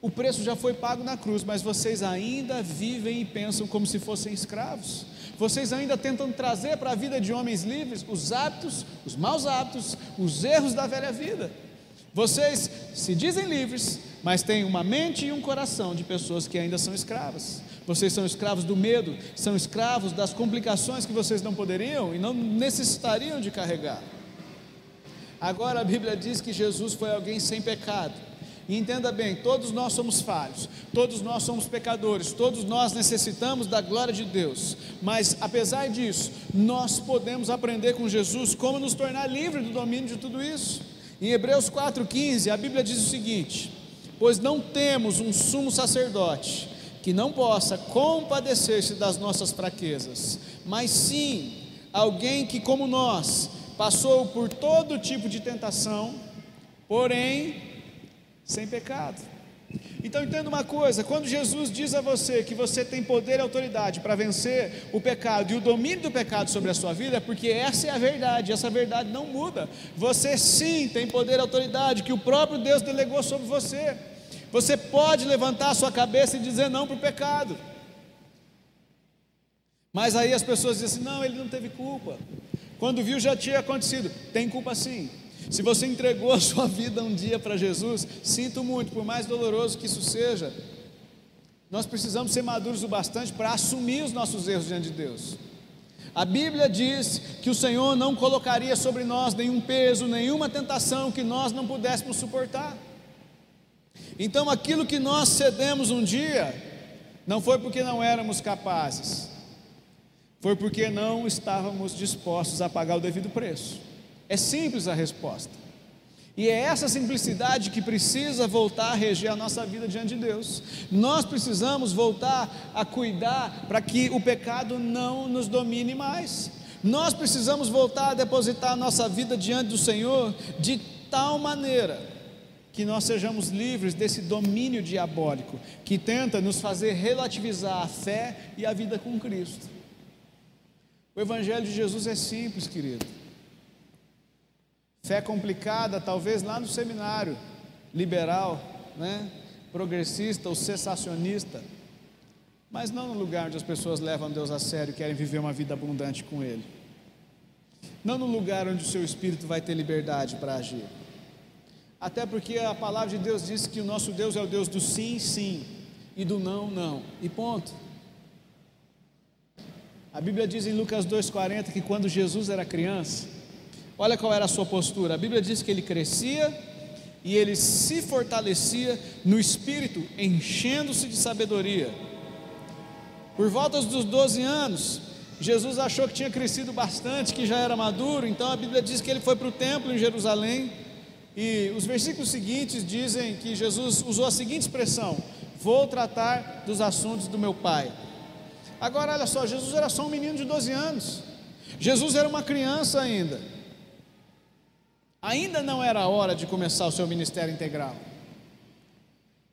Speaker 1: O preço já foi pago na cruz, mas vocês ainda vivem e pensam como se fossem escravos. Vocês ainda tentam trazer para a vida de homens livres os hábitos, os maus hábitos, os erros da velha vida. Vocês se dizem livres, mas têm uma mente e um coração de pessoas que ainda são escravas. Vocês são escravos do medo, são escravos das complicações que vocês não poderiam e não necessitariam de carregar. Agora a Bíblia diz que Jesus foi alguém sem pecado. E entenda bem, todos nós somos falhos, todos nós somos pecadores, todos nós necessitamos da glória de Deus. Mas apesar disso, nós podemos aprender com Jesus como nos tornar livres do domínio de tudo isso. Em Hebreus 4,15, a Bíblia diz o seguinte: Pois não temos um sumo sacerdote que não possa compadecer-se das nossas fraquezas, mas sim alguém que, como nós, passou por todo tipo de tentação, porém sem pecado. Então entenda uma coisa: quando Jesus diz a você que você tem poder e autoridade para vencer o pecado e o domínio do pecado sobre a sua vida, é porque essa é a verdade, essa verdade não muda. Você sim tem poder e autoridade que o próprio Deus delegou sobre você. Você pode levantar a sua cabeça e dizer não para o pecado. Mas aí as pessoas dizem assim: não, ele não teve culpa. Quando viu já tinha acontecido. Tem culpa sim. Se você entregou a sua vida um dia para Jesus, sinto muito, por mais doloroso que isso seja, nós precisamos ser maduros o bastante para assumir os nossos erros diante de Deus. A Bíblia diz que o Senhor não colocaria sobre nós nenhum peso, nenhuma tentação que nós não pudéssemos suportar. Então, aquilo que nós cedemos um dia, não foi porque não éramos capazes, foi porque não estávamos dispostos a pagar o devido preço. É simples a resposta. E é essa simplicidade que precisa voltar a reger a nossa vida diante de Deus. Nós precisamos voltar a cuidar para que o pecado não nos domine mais. Nós precisamos voltar a depositar a nossa vida diante do Senhor de tal maneira que nós sejamos livres desse domínio diabólico que tenta nos fazer relativizar a fé e a vida com Cristo. O Evangelho de Jesus é simples, querido. Fé complicada, talvez lá no seminário liberal, né? progressista ou cessacionista, mas não no lugar onde as pessoas levam Deus a sério e querem viver uma vida abundante com Ele. Não no lugar onde o seu espírito vai ter liberdade para agir. Até porque a palavra de Deus diz que o nosso Deus é o Deus do sim, sim e do não, não. E ponto. A Bíblia diz em Lucas 2,40 que quando Jesus era criança, Olha qual era a sua postura. A Bíblia diz que ele crescia e ele se fortalecia no espírito, enchendo-se de sabedoria. Por volta dos 12 anos, Jesus achou que tinha crescido bastante, que já era maduro, então a Bíblia diz que ele foi para o templo em Jerusalém. E os versículos seguintes dizem que Jesus usou a seguinte expressão: Vou tratar dos assuntos do meu pai. Agora, olha só, Jesus era só um menino de 12 anos, Jesus era uma criança ainda. Ainda não era a hora de começar o seu ministério integral.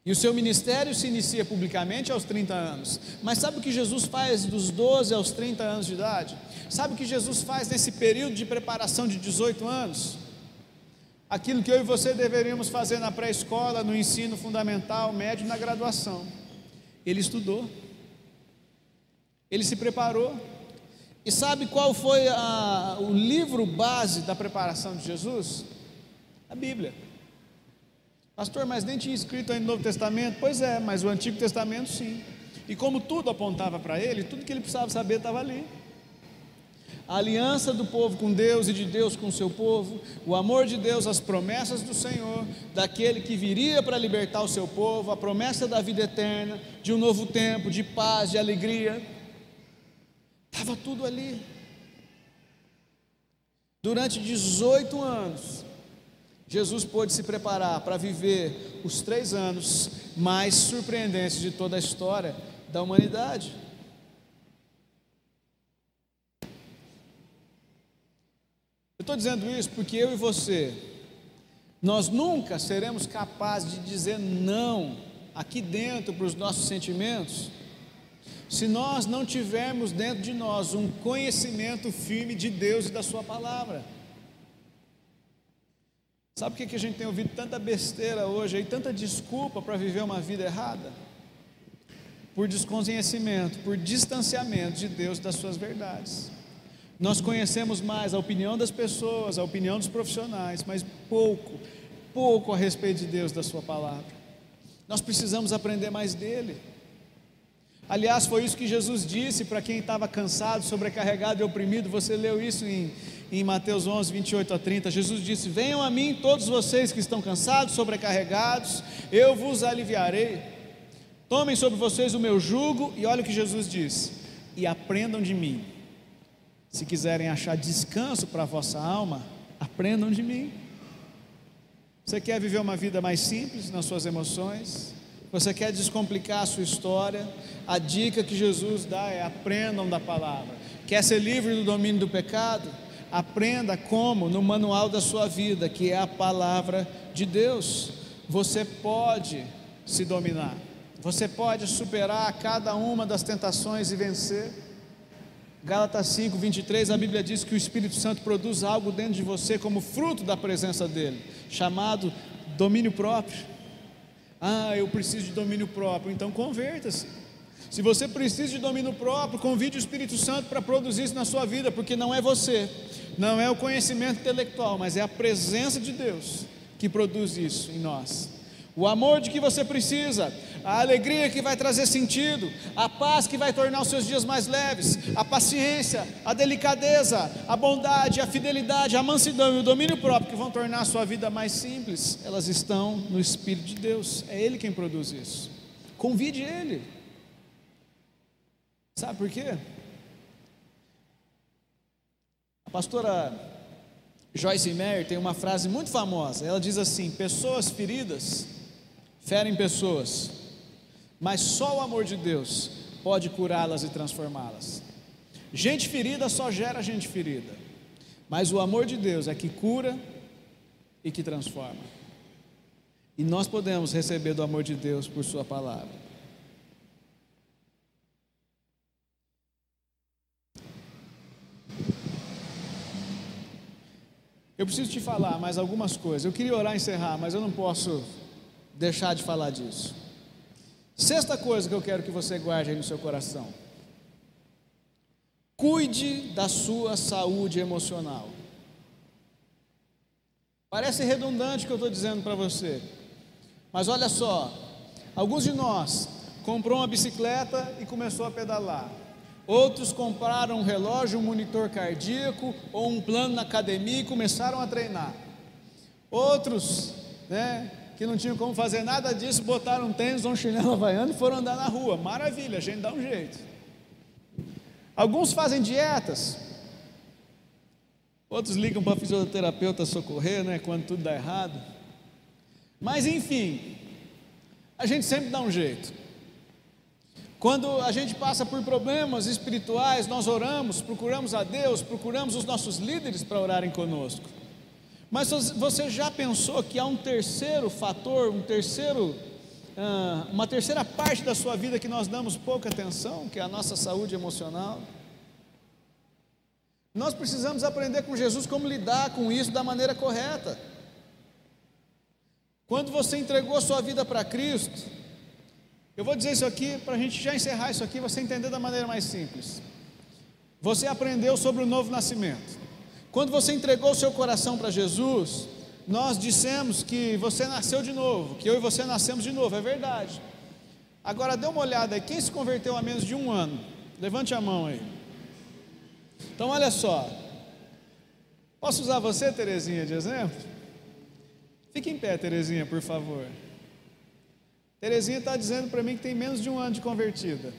Speaker 1: E o seu ministério se inicia publicamente aos 30 anos. Mas sabe o que Jesus faz dos 12 aos 30 anos de idade? Sabe o que Jesus faz nesse período de preparação de 18 anos? Aquilo que eu e você deveríamos fazer na pré-escola, no ensino fundamental, médio na graduação. Ele estudou. Ele se preparou. E sabe qual foi a, o livro base da preparação de Jesus? A Bíblia. Pastor, mas nem tinha escrito ainda no Novo Testamento? Pois é, mas o Antigo Testamento sim. E como tudo apontava para ele, tudo que ele precisava saber estava ali. A aliança do povo com Deus e de Deus com o seu povo, o amor de Deus, as promessas do Senhor, daquele que viria para libertar o seu povo, a promessa da vida eterna, de um novo tempo, de paz, de alegria. Estava tudo ali. Durante 18 anos, Jesus pôde se preparar para viver os três anos mais surpreendentes de toda a história da humanidade. Eu estou dizendo isso porque eu e você, nós nunca seremos capazes de dizer não aqui dentro para os nossos sentimentos se nós não tivermos dentro de nós um conhecimento firme de Deus e da Sua palavra. Sabe por que a gente tem ouvido tanta besteira hoje e tanta desculpa para viver uma vida errada? Por desconhecimento, por distanciamento de Deus das suas verdades. Nós conhecemos mais a opinião das pessoas, a opinião dos profissionais, mas pouco, pouco a respeito de Deus, da Sua palavra. Nós precisamos aprender mais dele. Aliás, foi isso que Jesus disse para quem estava cansado, sobrecarregado e oprimido. Você leu isso em, em Mateus 11, 28 a 30. Jesus disse: Venham a mim, todos vocês que estão cansados, sobrecarregados, eu vos aliviarei. Tomem sobre vocês o meu jugo, e olha o que Jesus diz: e aprendam de mim. Se quiserem achar descanso para a vossa alma, aprendam de mim. Você quer viver uma vida mais simples nas suas emoções? Você quer descomplicar a sua história? A dica que Jesus dá é aprendam da palavra. Quer ser livre do domínio do pecado? Aprenda como no manual da sua vida, que é a palavra de Deus. Você pode se dominar. Você pode superar cada uma das tentações e vencer. Gálatas 5, 23, a Bíblia diz que o Espírito Santo produz algo dentro de você como fruto da presença dele, chamado domínio próprio. Ah, eu preciso de domínio próprio, então converta-se. Se você precisa de domínio próprio, convide o Espírito Santo para produzir isso na sua vida, porque não é você, não é o conhecimento intelectual, mas é a presença de Deus que produz isso em nós o amor de que você precisa, a alegria que vai trazer sentido, a paz que vai tornar os seus dias mais leves, a paciência, a delicadeza, a bondade, a fidelidade, a mansidão e o domínio próprio que vão tornar a sua vida mais simples, elas estão no Espírito de Deus, é Ele quem produz isso. Convide Ele. Sabe por quê? A pastora Joyce Meyer tem uma frase muito famosa. Ela diz assim: Pessoas feridas ferem pessoas, mas só o amor de Deus pode curá-las e transformá-las. Gente ferida só gera gente ferida, mas o amor de Deus é que cura e que transforma. E nós podemos receber do amor de Deus por Sua palavra. Eu preciso te falar mais algumas coisas. Eu queria orar e encerrar, mas eu não posso deixar de falar disso. Sexta coisa que eu quero que você guarde aí no seu coração: cuide da sua saúde emocional. Parece redundante o que eu estou dizendo para você, mas olha só: alguns de nós comprou uma bicicleta e começou a pedalar. Outros compraram um relógio, um monitor cardíaco ou um plano na academia e começaram a treinar. Outros, né, que não tinham como fazer nada disso, botaram um tênis, um chinelo havaiano e foram andar na rua. Maravilha, a gente dá um jeito. Alguns fazem dietas, outros ligam para fisioterapeuta socorrer, né, quando tudo dá errado. Mas enfim, a gente sempre dá um jeito. Quando a gente passa por problemas espirituais, nós oramos, procuramos a Deus, procuramos os nossos líderes para orarem conosco. Mas você já pensou que há um terceiro fator, um terceiro, ah, uma terceira parte da sua vida que nós damos pouca atenção, que é a nossa saúde emocional? Nós precisamos aprender com Jesus como lidar com isso da maneira correta. Quando você entregou sua vida para Cristo, eu vou dizer isso aqui para a gente já encerrar isso aqui, você entender da maneira mais simples. Você aprendeu sobre o novo nascimento. Quando você entregou o seu coração para Jesus, nós dissemos que você nasceu de novo, que eu e você nascemos de novo, é verdade. Agora dê uma olhada aí, quem se converteu há menos de um ano? Levante a mão aí. Então olha só. Posso usar você, Terezinha, de exemplo? Fique em pé, Terezinha, por favor. Terezinha está dizendo para mim que tem menos de um ano de convertida.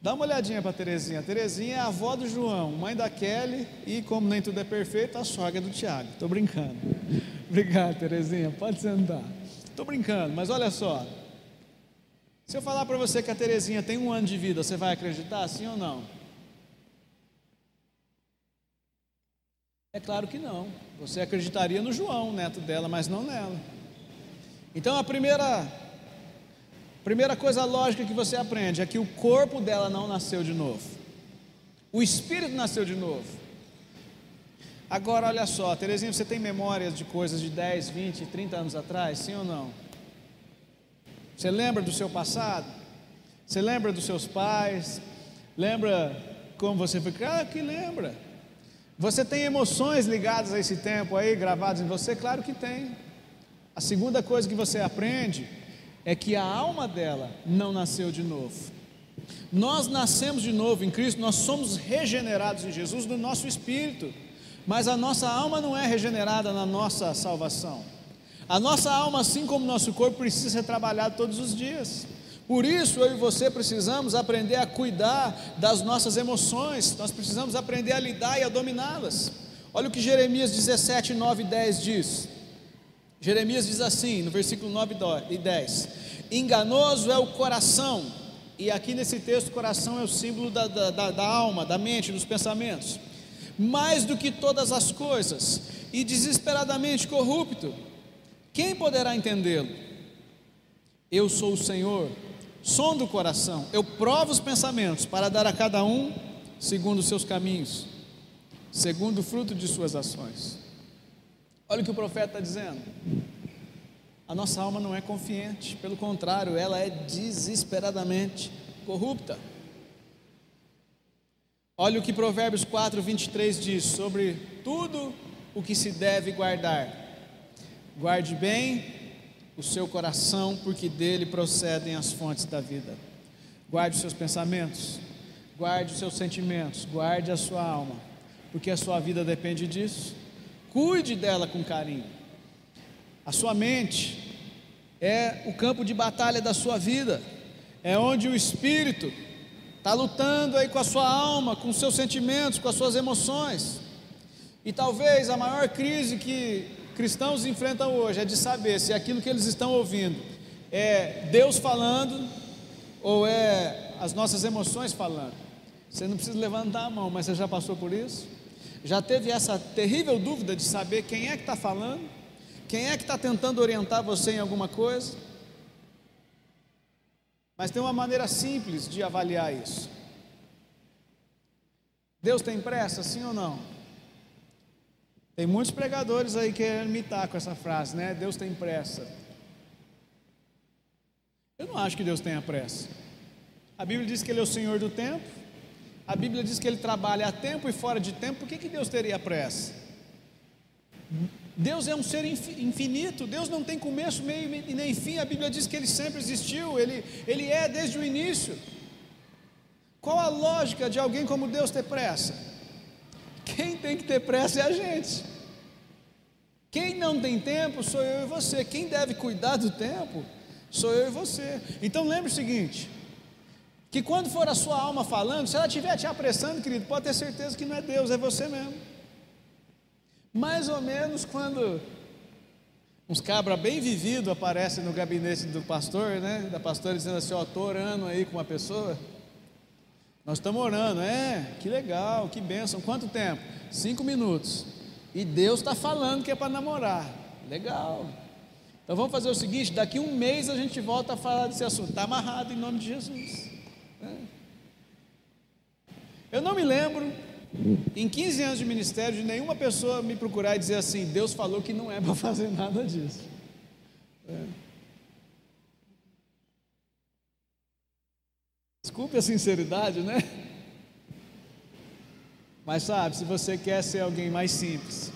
Speaker 1: Dá uma olhadinha para Terezinha. Terezinha é a avó do João, mãe da Kelly e, como nem tudo é perfeito, a sogra do Tiago. Estou brincando. Obrigado, Terezinha. Pode sentar. Estou brincando, mas olha só. Se eu falar para você que a Terezinha tem um ano de vida, você vai acreditar, sim ou não? É claro que não. Você acreditaria no João, neto dela, mas não nela. Então a primeira Primeira coisa lógica que você aprende é que o corpo dela não nasceu de novo. O espírito nasceu de novo. Agora, olha só, Terezinha, você tem memórias de coisas de 10, 20, 30 anos atrás, sim ou não? Você lembra do seu passado? Você lembra dos seus pais? Lembra como você foi criado? Ah, que lembra. Você tem emoções ligadas a esse tempo aí, gravadas em você? Claro que tem. A segunda coisa que você aprende é que a alma dela não nasceu de novo. Nós nascemos de novo em Cristo, nós somos regenerados em Jesus no nosso espírito, mas a nossa alma não é regenerada na nossa salvação. A nossa alma, assim como o nosso corpo, precisa ser trabalhado todos os dias. Por isso, eu e você precisamos aprender a cuidar das nossas emoções, nós precisamos aprender a lidar e a dominá-las. Olha o que Jeremias 17, 9 e 10 diz. Jeremias diz assim, no versículo 9 e 10: Enganoso é o coração, e aqui nesse texto, coração é o símbolo da, da, da alma, da mente, dos pensamentos, mais do que todas as coisas, e desesperadamente corrupto. Quem poderá entendê-lo? Eu sou o Senhor, som do coração, eu provo os pensamentos para dar a cada um segundo os seus caminhos, segundo o fruto de suas ações. Olha o que o profeta está dizendo. A nossa alma não é confiante, pelo contrário, ela é desesperadamente corrupta. Olha o que Provérbios 4, 23 diz sobre tudo o que se deve guardar. Guarde bem o seu coração, porque dele procedem as fontes da vida. Guarde os seus pensamentos, guarde os seus sentimentos, guarde a sua alma, porque a sua vida depende disso. Cuide dela com carinho. A sua mente é o campo de batalha da sua vida, é onde o espírito está lutando aí com a sua alma, com seus sentimentos, com as suas emoções. E talvez a maior crise que cristãos enfrentam hoje é de saber se aquilo que eles estão ouvindo é Deus falando ou é as nossas emoções falando. Você não precisa levantar a mão, mas você já passou por isso? Já teve essa terrível dúvida de saber quem é que está falando? Quem é que está tentando orientar você em alguma coisa? Mas tem uma maneira simples de avaliar isso. Deus tem pressa, sim ou não? Tem muitos pregadores aí querendo imitar com essa frase, né? Deus tem pressa. Eu não acho que Deus tenha pressa. A Bíblia diz que Ele é o Senhor do tempo. A Bíblia diz que Ele trabalha a tempo e fora de tempo. Por que, que Deus teria pressa? Deus é um ser infinito. Deus não tem começo, meio e nem fim. A Bíblia diz que Ele sempre existiu. Ele, ele é desde o início. Qual a lógica de alguém como Deus ter pressa? Quem tem que ter pressa é a gente. Quem não tem tempo sou eu e você. Quem deve cuidar do tempo sou eu e você. Então lembre o seguinte: que quando for a sua alma falando, se ela estiver te apressando, querido, pode ter certeza que não é Deus, é você mesmo. Mais ou menos quando uns cabra bem vivido aparecem no gabinete do pastor, né? Da pastora dizendo assim: Ó, estou orando aí com uma pessoa. Nós estamos orando, é, que legal, que bênção. Quanto tempo? Cinco minutos. E Deus está falando que é para namorar. Legal. Então vamos fazer o seguinte: daqui um mês a gente volta a falar desse assunto. Está amarrado em nome de Jesus. Eu não me lembro, em 15 anos de ministério, de nenhuma pessoa me procurar e dizer assim: Deus falou que não é para fazer nada disso. É. Desculpe a sinceridade, né? Mas sabe, se você quer ser alguém mais simples,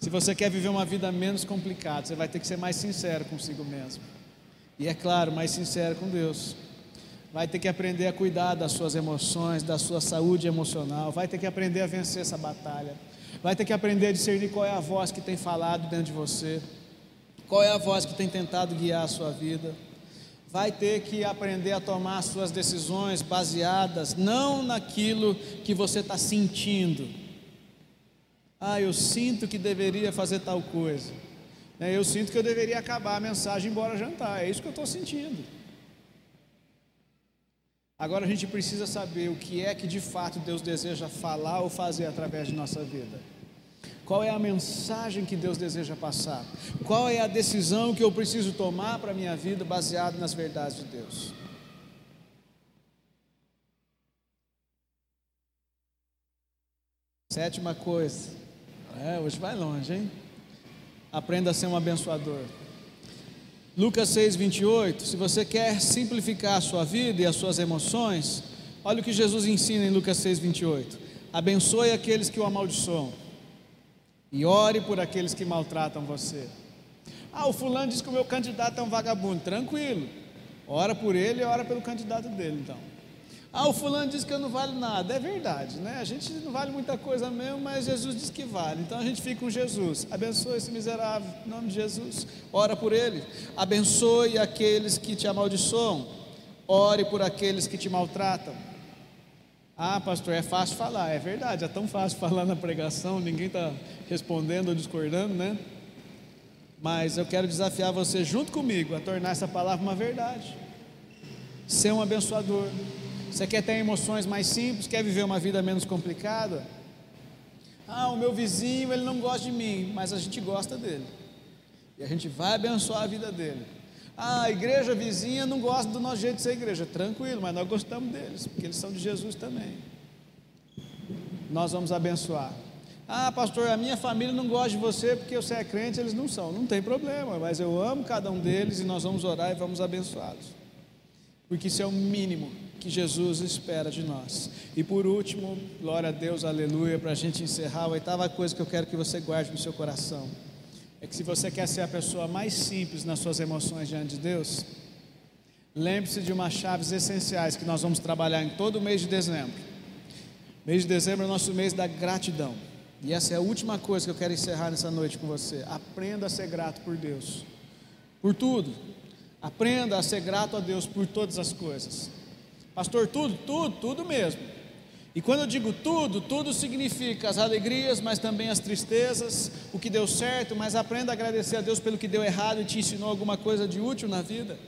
Speaker 1: se você quer viver uma vida menos complicada, você vai ter que ser mais sincero consigo mesmo. E é claro, mais sincero com Deus. Vai ter que aprender a cuidar das suas emoções, da sua saúde emocional. Vai ter que aprender a vencer essa batalha. Vai ter que aprender a discernir qual é a voz que tem falado dentro de você. Qual é a voz que tem tentado guiar a sua vida vai ter que aprender a tomar suas decisões baseadas não naquilo que você está sentindo. Ah, eu sinto que deveria fazer tal coisa. É, eu sinto que eu deveria acabar a mensagem embora jantar. É isso que eu estou sentindo. Agora a gente precisa saber o que é que de fato Deus deseja falar ou fazer através de nossa vida. Qual é a mensagem que Deus deseja passar? Qual é a decisão que eu preciso tomar para a minha vida baseado nas verdades de Deus? Sétima coisa, É, hoje vai longe, hein? Aprenda a ser um abençoador. Lucas 6, 28. Se você quer simplificar a sua vida e as suas emoções, olha o que Jesus ensina em Lucas 6, 28. Abençoe aqueles que o amaldiçoam e ore por aqueles que maltratam você. Ah, o fulano diz que o meu candidato é um vagabundo. Tranquilo. Ora por ele e ora pelo candidato dele, então. Ah, o fulano diz que eu não vale nada. É verdade, né? A gente não vale muita coisa mesmo, mas Jesus diz que vale. Então a gente fica com Jesus. Abençoe esse miserável, em nome de Jesus. Ora por ele. Abençoe aqueles que te amaldiçoam. Ore por aqueles que te maltratam. Ah, pastor, é fácil falar. É verdade, é tão fácil falar na pregação, ninguém está respondendo ou discordando, né? Mas eu quero desafiar você junto comigo a tornar essa palavra uma verdade. Ser um abençoador você quer ter emoções mais simples, quer viver uma vida menos complicada? Ah, o meu vizinho, ele não gosta de mim, mas a gente gosta dele. E a gente vai abençoar a vida dele. Ah, a igreja vizinha não gosta do nosso jeito de ser igreja. Tranquilo, mas nós gostamos deles, porque eles são de Jesus também. Nós vamos abençoar. Ah, pastor, a minha família não gosta de você porque você é crente, eles não são. Não tem problema, mas eu amo cada um deles e nós vamos orar e vamos abençoá-los. Porque isso é o mínimo que Jesus espera de nós. E por último, glória a Deus, aleluia, para a gente encerrar, a oitava coisa que eu quero que você guarde no seu coração é que se você quer ser a pessoa mais simples nas suas emoções diante de Deus, lembre-se de umas chaves essenciais que nós vamos trabalhar em todo o mês de dezembro. Mês de dezembro é o nosso mês da gratidão. E essa é a última coisa que eu quero encerrar nessa noite com você. Aprenda a ser grato por Deus. Por tudo. Aprenda a ser grato a Deus por todas as coisas. Pastor, tudo, tudo, tudo mesmo. E quando eu digo tudo, tudo significa as alegrias, mas também as tristezas, o que deu certo, mas aprenda a agradecer a Deus pelo que deu errado e te ensinou alguma coisa de útil na vida.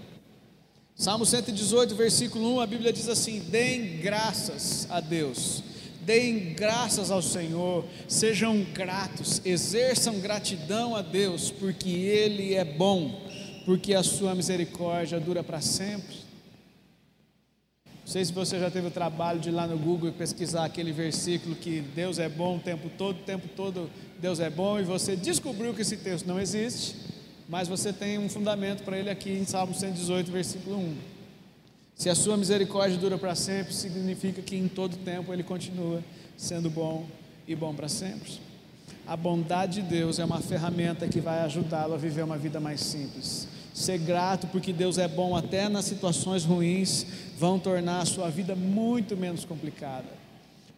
Speaker 1: Salmo 118, versículo 1, a Bíblia diz assim: Deem graças a Deus, deem graças ao Senhor, sejam gratos, exerçam gratidão a Deus, porque Ele é bom, porque a sua misericórdia dura para sempre. Não sei se você já teve o trabalho de ir lá no Google e pesquisar aquele versículo que Deus é bom o tempo todo, o tempo todo Deus é bom, e você descobriu que esse texto não existe, mas você tem um fundamento para ele aqui em Salmo 118, versículo 1. Se a sua misericórdia dura para sempre, significa que em todo tempo ele continua sendo bom e bom para sempre. A bondade de Deus é uma ferramenta que vai ajudá-lo a viver uma vida mais simples ser grato porque Deus é bom até nas situações ruins, vão tornar a sua vida muito menos complicada.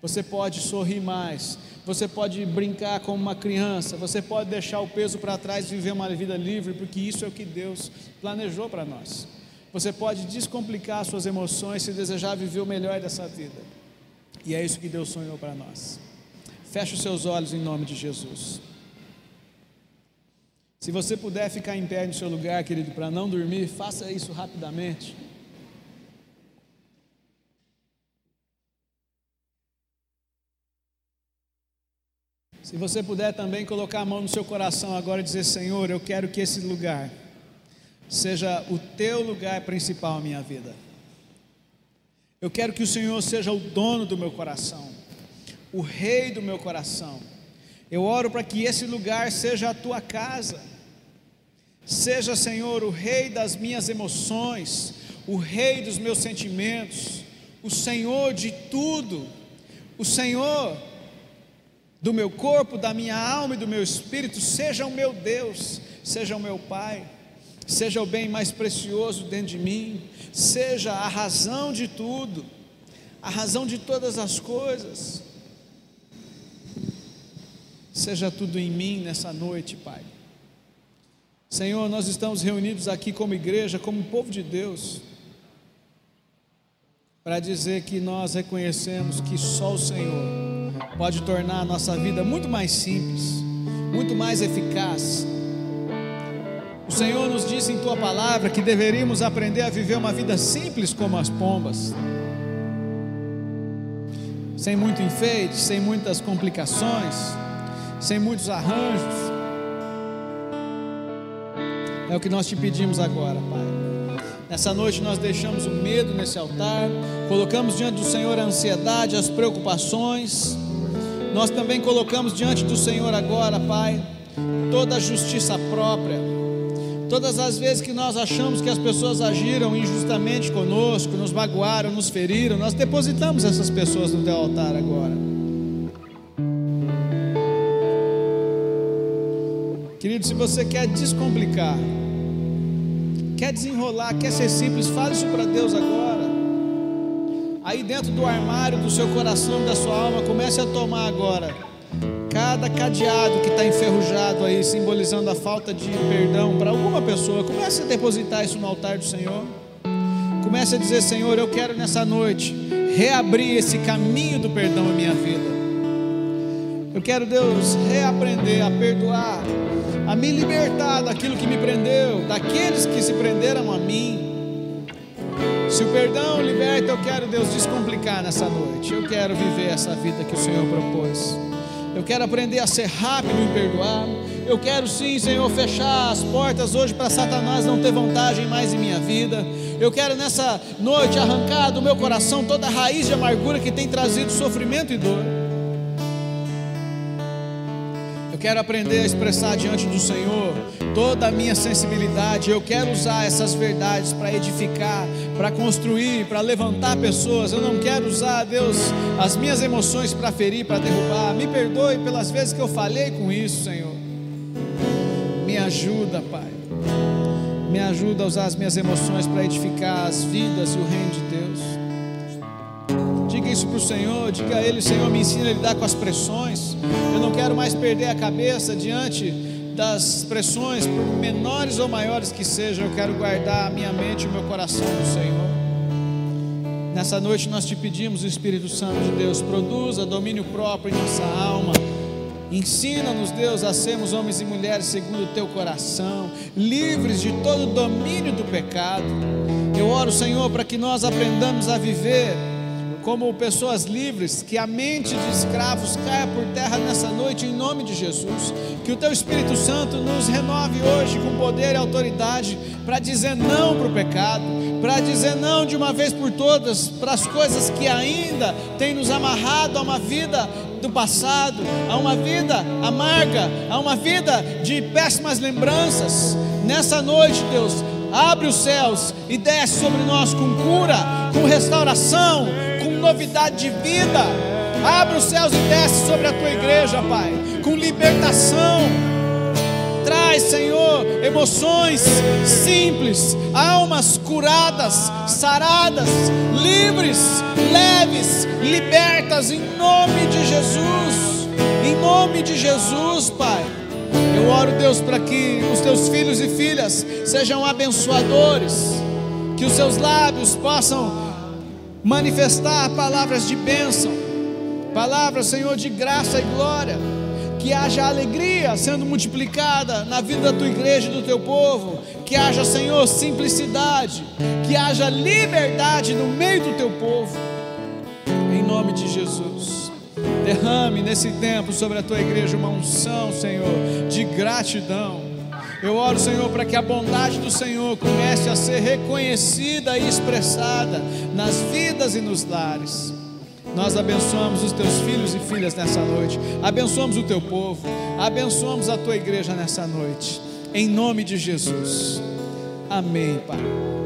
Speaker 1: Você pode sorrir mais, você pode brincar como uma criança, você pode deixar o peso para trás e viver uma vida livre, porque isso é o que Deus planejou para nós. Você pode descomplicar suas emoções se desejar viver o melhor dessa vida. E é isso que Deus sonhou para nós. Feche os seus olhos em nome de Jesus. Se você puder ficar em pé no seu lugar, querido, para não dormir, faça isso rapidamente. Se você puder também colocar a mão no seu coração agora e dizer: Senhor, eu quero que esse lugar seja o teu lugar principal na minha vida. Eu quero que o Senhor seja o dono do meu coração, o rei do meu coração. Eu oro para que esse lugar seja a tua casa. Seja, Senhor, o rei das minhas emoções, o rei dos meus sentimentos, o Senhor de tudo, o Senhor do meu corpo, da minha alma e do meu espírito, seja o meu Deus, seja o meu Pai, seja o bem mais precioso dentro de mim, seja a razão de tudo, a razão de todas as coisas. Seja tudo em mim nessa noite, Pai. Senhor, nós estamos reunidos aqui como igreja, como povo de Deus, para dizer que nós reconhecemos que só o Senhor pode tornar a nossa vida muito mais simples, muito mais eficaz. O Senhor nos disse em tua palavra que deveríamos aprender a viver uma vida simples como as pombas, sem muito enfeite, sem muitas complicações, sem muitos arranjos é o que nós te pedimos agora, Pai. Nessa noite nós deixamos o medo nesse altar, colocamos diante do Senhor a ansiedade, as preocupações, Nós também colocamos diante do Senhor agora, Pai, toda a justiça própria. Todas as vezes que nós achamos que as pessoas agiram injustamente conosco, nos magoaram, nos feriram, nós depositamos essas pessoas no teu altar agora. Querido, se você quer descomplicar, quer desenrolar, quer ser simples, fale isso para Deus agora. Aí dentro do armário do seu coração, da sua alma, comece a tomar agora cada cadeado que está enferrujado aí, simbolizando a falta de perdão para alguma pessoa. Comece a depositar isso no altar do Senhor. Comece a dizer, Senhor, eu quero nessa noite reabrir esse caminho do perdão na minha vida. Eu quero, Deus, reaprender a perdoar a me libertar daquilo que me prendeu, daqueles que se prenderam a mim. Se o perdão liberta, eu quero, Deus, descomplicar nessa noite. Eu quero viver essa vida que o Senhor propôs. Eu quero aprender a ser rápido em perdoar. Eu quero sim, Senhor, fechar as portas hoje para Satanás não ter vantagem mais em minha vida. Eu quero nessa noite arrancar do meu coração toda a raiz de amargura que tem trazido sofrimento e dor. Quero aprender a expressar diante do Senhor toda a minha sensibilidade. Eu quero usar essas verdades para edificar, para construir, para levantar pessoas. Eu não quero usar, Deus, as minhas emoções para ferir, para derrubar. Me perdoe pelas vezes que eu falhei com isso, Senhor. Me ajuda, Pai. Me ajuda a usar as minhas emoções para edificar as vidas e o reino de Deus. Isso para o Senhor, diga a Ele, Senhor, me ensina a lidar com as pressões. Eu não quero mais perder a cabeça diante das pressões, por menores ou maiores que sejam. Eu quero guardar a minha mente e o meu coração no Senhor. Nessa noite nós te pedimos, o Espírito Santo de Deus, produza domínio próprio em nossa alma. Ensina-nos, Deus, a sermos homens e mulheres segundo o teu coração, livres de todo domínio do pecado. Eu oro, Senhor, para que nós aprendamos a viver como pessoas livres, que a mente de escravos caia por terra nessa noite, em nome de Jesus. Que o Teu Espírito Santo nos renove hoje com poder e autoridade para dizer não para o pecado, para dizer não de uma vez por todas para as coisas que ainda têm nos amarrado a uma vida do passado, a uma vida amarga, a uma vida de péssimas lembranças. Nessa noite, Deus, abre os céus e desce sobre nós com cura, com restauração, novidade de vida. Abre os céus e desce sobre a tua igreja, Pai, com libertação. Traz, Senhor, emoções simples, almas curadas, saradas, livres, leves, libertas, em nome de Jesus. Em nome de Jesus, Pai. Eu oro, Deus, para que os teus filhos e filhas sejam abençoadores, que os seus lábios possam manifestar palavras de bênção, palavras, Senhor, de graça e glória, que haja alegria sendo multiplicada na vida da tua igreja e do teu povo, que haja, Senhor, simplicidade, que haja liberdade no meio do teu povo, em nome de Jesus. Derrame nesse tempo sobre a tua igreja uma unção, Senhor, de gratidão eu oro, Senhor, para que a bondade do Senhor comece a ser reconhecida e expressada nas vidas e nos lares. Nós abençoamos os teus filhos e filhas nessa noite, abençoamos o teu povo, abençoamos a tua igreja nessa noite, em nome de Jesus. Amém, Pai.